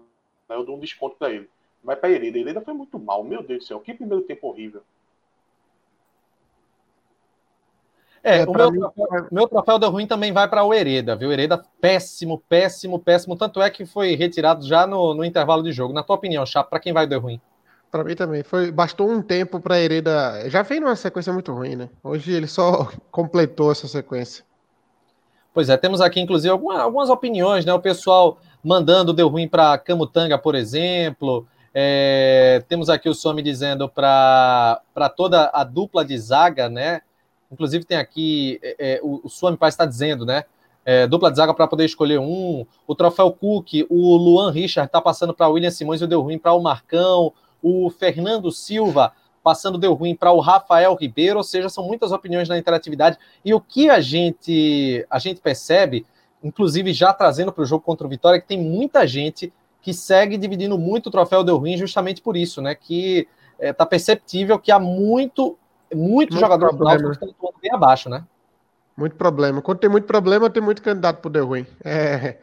Eu dou um desconto para ele. Mas para Hereda, Hereda foi muito mal. Meu Deus do céu, que primeiro tempo horrível. É, é o meu, mim... troféu, meu troféu deu ruim também vai para o Hereda, viu? Hereda, péssimo, péssimo, péssimo. Tanto é que foi retirado já no, no intervalo de jogo. Na tua opinião, Chapo, para quem vai deu ruim? Para mim também. Foi, bastou um tempo para Hereda. Já vem numa sequência muito ruim, né? Hoje ele só completou essa sequência. Pois é, temos aqui inclusive algumas, algumas opiniões, né? O pessoal mandando deu ruim para Camutanga, por exemplo. É, temos aqui o Some dizendo para toda a dupla de zaga, né? Inclusive tem aqui, é, é, o, o Suami Paz está dizendo, né? É, dupla de zaga para poder escolher um. O troféu Cook, o Luan Richard está passando para William Simões e deu ruim para o Marcão. O Fernando Silva passando deu ruim para o Rafael Ribeiro. Ou seja, são muitas opiniões na interatividade. E o que a gente, a gente percebe, inclusive já trazendo para o jogo contra o Vitória, é que tem muita gente que segue dividindo muito o troféu deu ruim justamente por isso, né? Que é, tá perceptível que há muito, muito, muito jogador do Náutico estão bem abaixo, né? Muito problema. Quando tem muito problema, tem muito candidato pro deu ruim. É,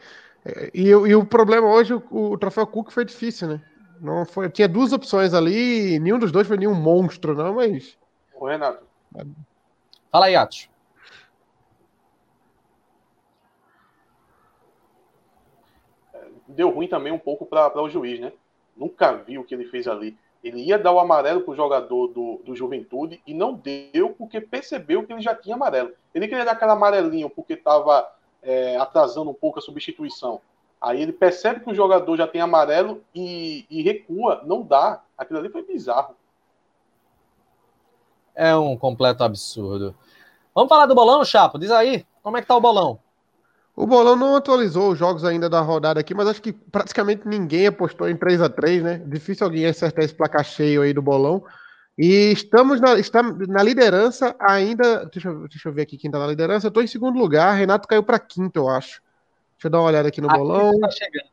é, e, e, o problema hoje, o, o, troféu Cook foi difícil, né? Não foi, tinha duas opções ali, nenhum dos dois foi nenhum monstro, não, mas. O Renato. Fala aí, Atos. Deu ruim também um pouco para o juiz, né? Nunca vi o que ele fez ali. Ele ia dar o amarelo para o jogador do, do Juventude e não deu porque percebeu que ele já tinha amarelo. Ele queria dar aquele amarelinho porque estava é, atrasando um pouco a substituição. Aí ele percebe que o jogador já tem amarelo e, e recua, não dá. Aquilo ali foi bizarro. É um completo absurdo. Vamos falar do bolão, Chapo? Diz aí, como é que tá o bolão? O Bolão não atualizou os jogos ainda da rodada aqui, mas acho que praticamente ninguém apostou em 3 a 3 né? Difícil alguém acertar esse placar cheio aí do Bolão. E estamos na, está na liderança ainda. Deixa eu, deixa eu ver aqui quem está na liderança. Eu estou em segundo lugar. Renato caiu para quinto, eu acho. Deixa eu dar uma olhada aqui no a bolão. Crise tá chegando.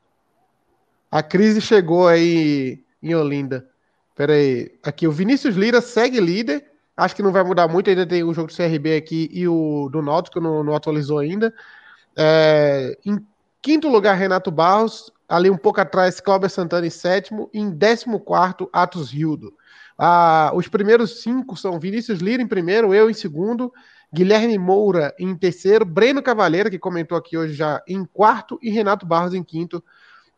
A crise chegou aí em Olinda. Pera aí. Aqui, o Vinícius Lira segue líder. Acho que não vai mudar muito. Ainda tem o jogo do CRB aqui e o do Náutico não, não atualizou ainda. É, em quinto lugar, Renato Barros. Ali um pouco atrás, Cláudio Santana em sétimo. Em décimo quarto, Atos Rildo. Ah, os primeiros cinco são Vinícius Lira em primeiro, eu em segundo, Guilherme Moura em terceiro, Breno Cavaleira, que comentou aqui hoje já, em quarto, e Renato Barros em quinto.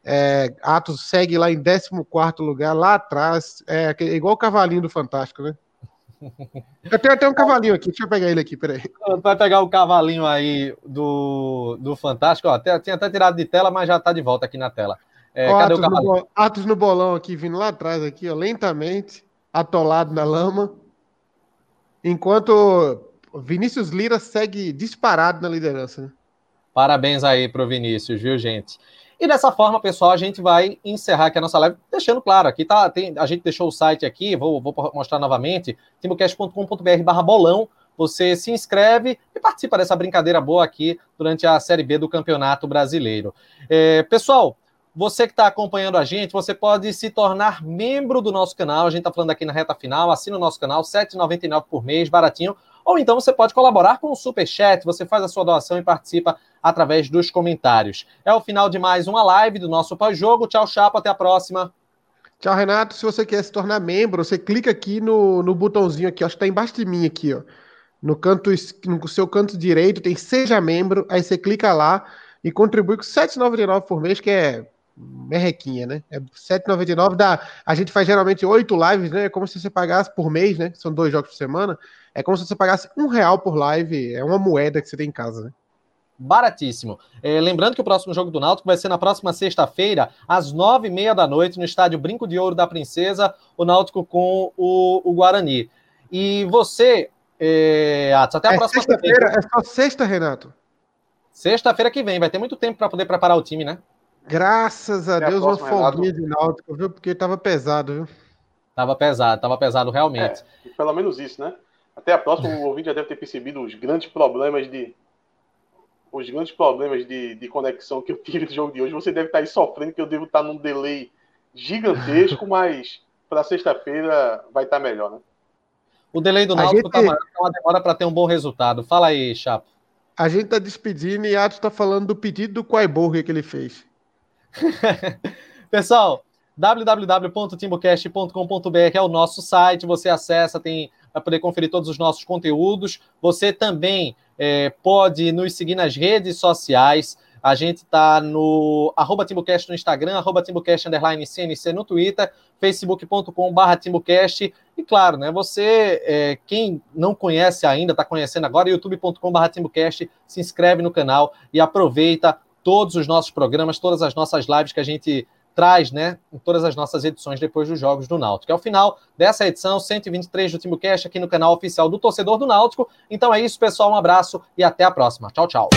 É, Atos segue lá em décimo quarto lugar, lá atrás, é, igual o cavalinho do Fantástico, né? Eu tenho até um cavalinho aqui, deixa eu pegar ele aqui, peraí. Vai pegar o cavalinho aí do, do Fantástico, ó, até, tinha até tirado de tela, mas já tá de volta aqui na tela. É, ó, cadê Atos o cavalinho? No, Atos no bolão aqui, vindo lá atrás aqui, ó, lentamente, atolado na lama. Enquanto Vinícius Lira segue disparado na liderança. Né? Parabéns aí pro Vinícius, viu, gente? E dessa forma, pessoal, a gente vai encerrar aqui a nossa live, deixando claro, aqui tá, tem, a gente deixou o site aqui, vou, vou mostrar novamente, timocast.com.br barra bolão, você se inscreve e participa dessa brincadeira boa aqui durante a Série B do Campeonato Brasileiro. É, pessoal, você que está acompanhando a gente, você pode se tornar membro do nosso canal, a gente está falando aqui na reta final, assina o nosso canal, R$ 7,99 por mês, baratinho, ou então você pode colaborar com o Super Chat, você faz a sua doação e participa através dos comentários. É o final de mais uma live do nosso pós-jogo. Tchau, Chapo, até a próxima. Tchau, Renato. Se você quer se tornar membro, você clica aqui no, no botãozinho aqui, acho que está embaixo de mim aqui, ó. No canto, no seu canto direito tem Seja Membro, aí você clica lá e contribui com R$ 7,99 por mês, que é merrequinha, né? É R$ 7,99 dá. A gente faz geralmente oito lives, né? É como se você pagasse por mês, né? São dois jogos por semana. É como se você pagasse um real por live. É uma moeda que você tem em casa, né? baratíssimo. É, lembrando que o próximo jogo do Náutico vai ser na próxima sexta-feira, às nove e meia da noite, no estádio Brinco de Ouro da Princesa, o Náutico com o, o Guarani. E você, é, Atos, até a é próxima sexta-feira. É só sexta, Renato. Sexta-feira que vem, vai ter muito tempo para poder preparar o time, né? Graças a Deus, uma folguinha de Náutico, viu? Porque tava pesado, viu? Tava pesado, tava pesado realmente. É, pelo menos isso, né? Até a próxima, o ouvinte já deve ter percebido os grandes problemas de, os grandes problemas de, de conexão que eu tive no jogo de hoje, você deve estar aí sofrendo, que eu devo estar num delay gigantesco, mas para sexta-feira vai estar melhor, né? O delay do Náutico está gente... maior, é uma demora para ter um bom resultado. Fala aí, Chapo. A gente está despedindo e Atos está falando do pedido do Quaiborg que ele fez. Pessoal, www.timbocast.com.br é o nosso site, você acessa, tem para poder conferir todos os nossos conteúdos. Você também é, pode nos seguir nas redes sociais. A gente está no arroba TimbuCast no Instagram, arroba TimbuCast underline CNC no Twitter, facebook.com barra. E claro, né, você, é, quem não conhece ainda, está conhecendo agora, youtube.com barra se inscreve no canal e aproveita todos os nossos programas, todas as nossas lives que a gente traz, né, em todas as nossas edições depois dos Jogos do Náutico. É o final dessa edição 123 do TimbuCast aqui no canal oficial do Torcedor do Náutico. Então é isso, pessoal. Um abraço e até a próxima. Tchau, tchau.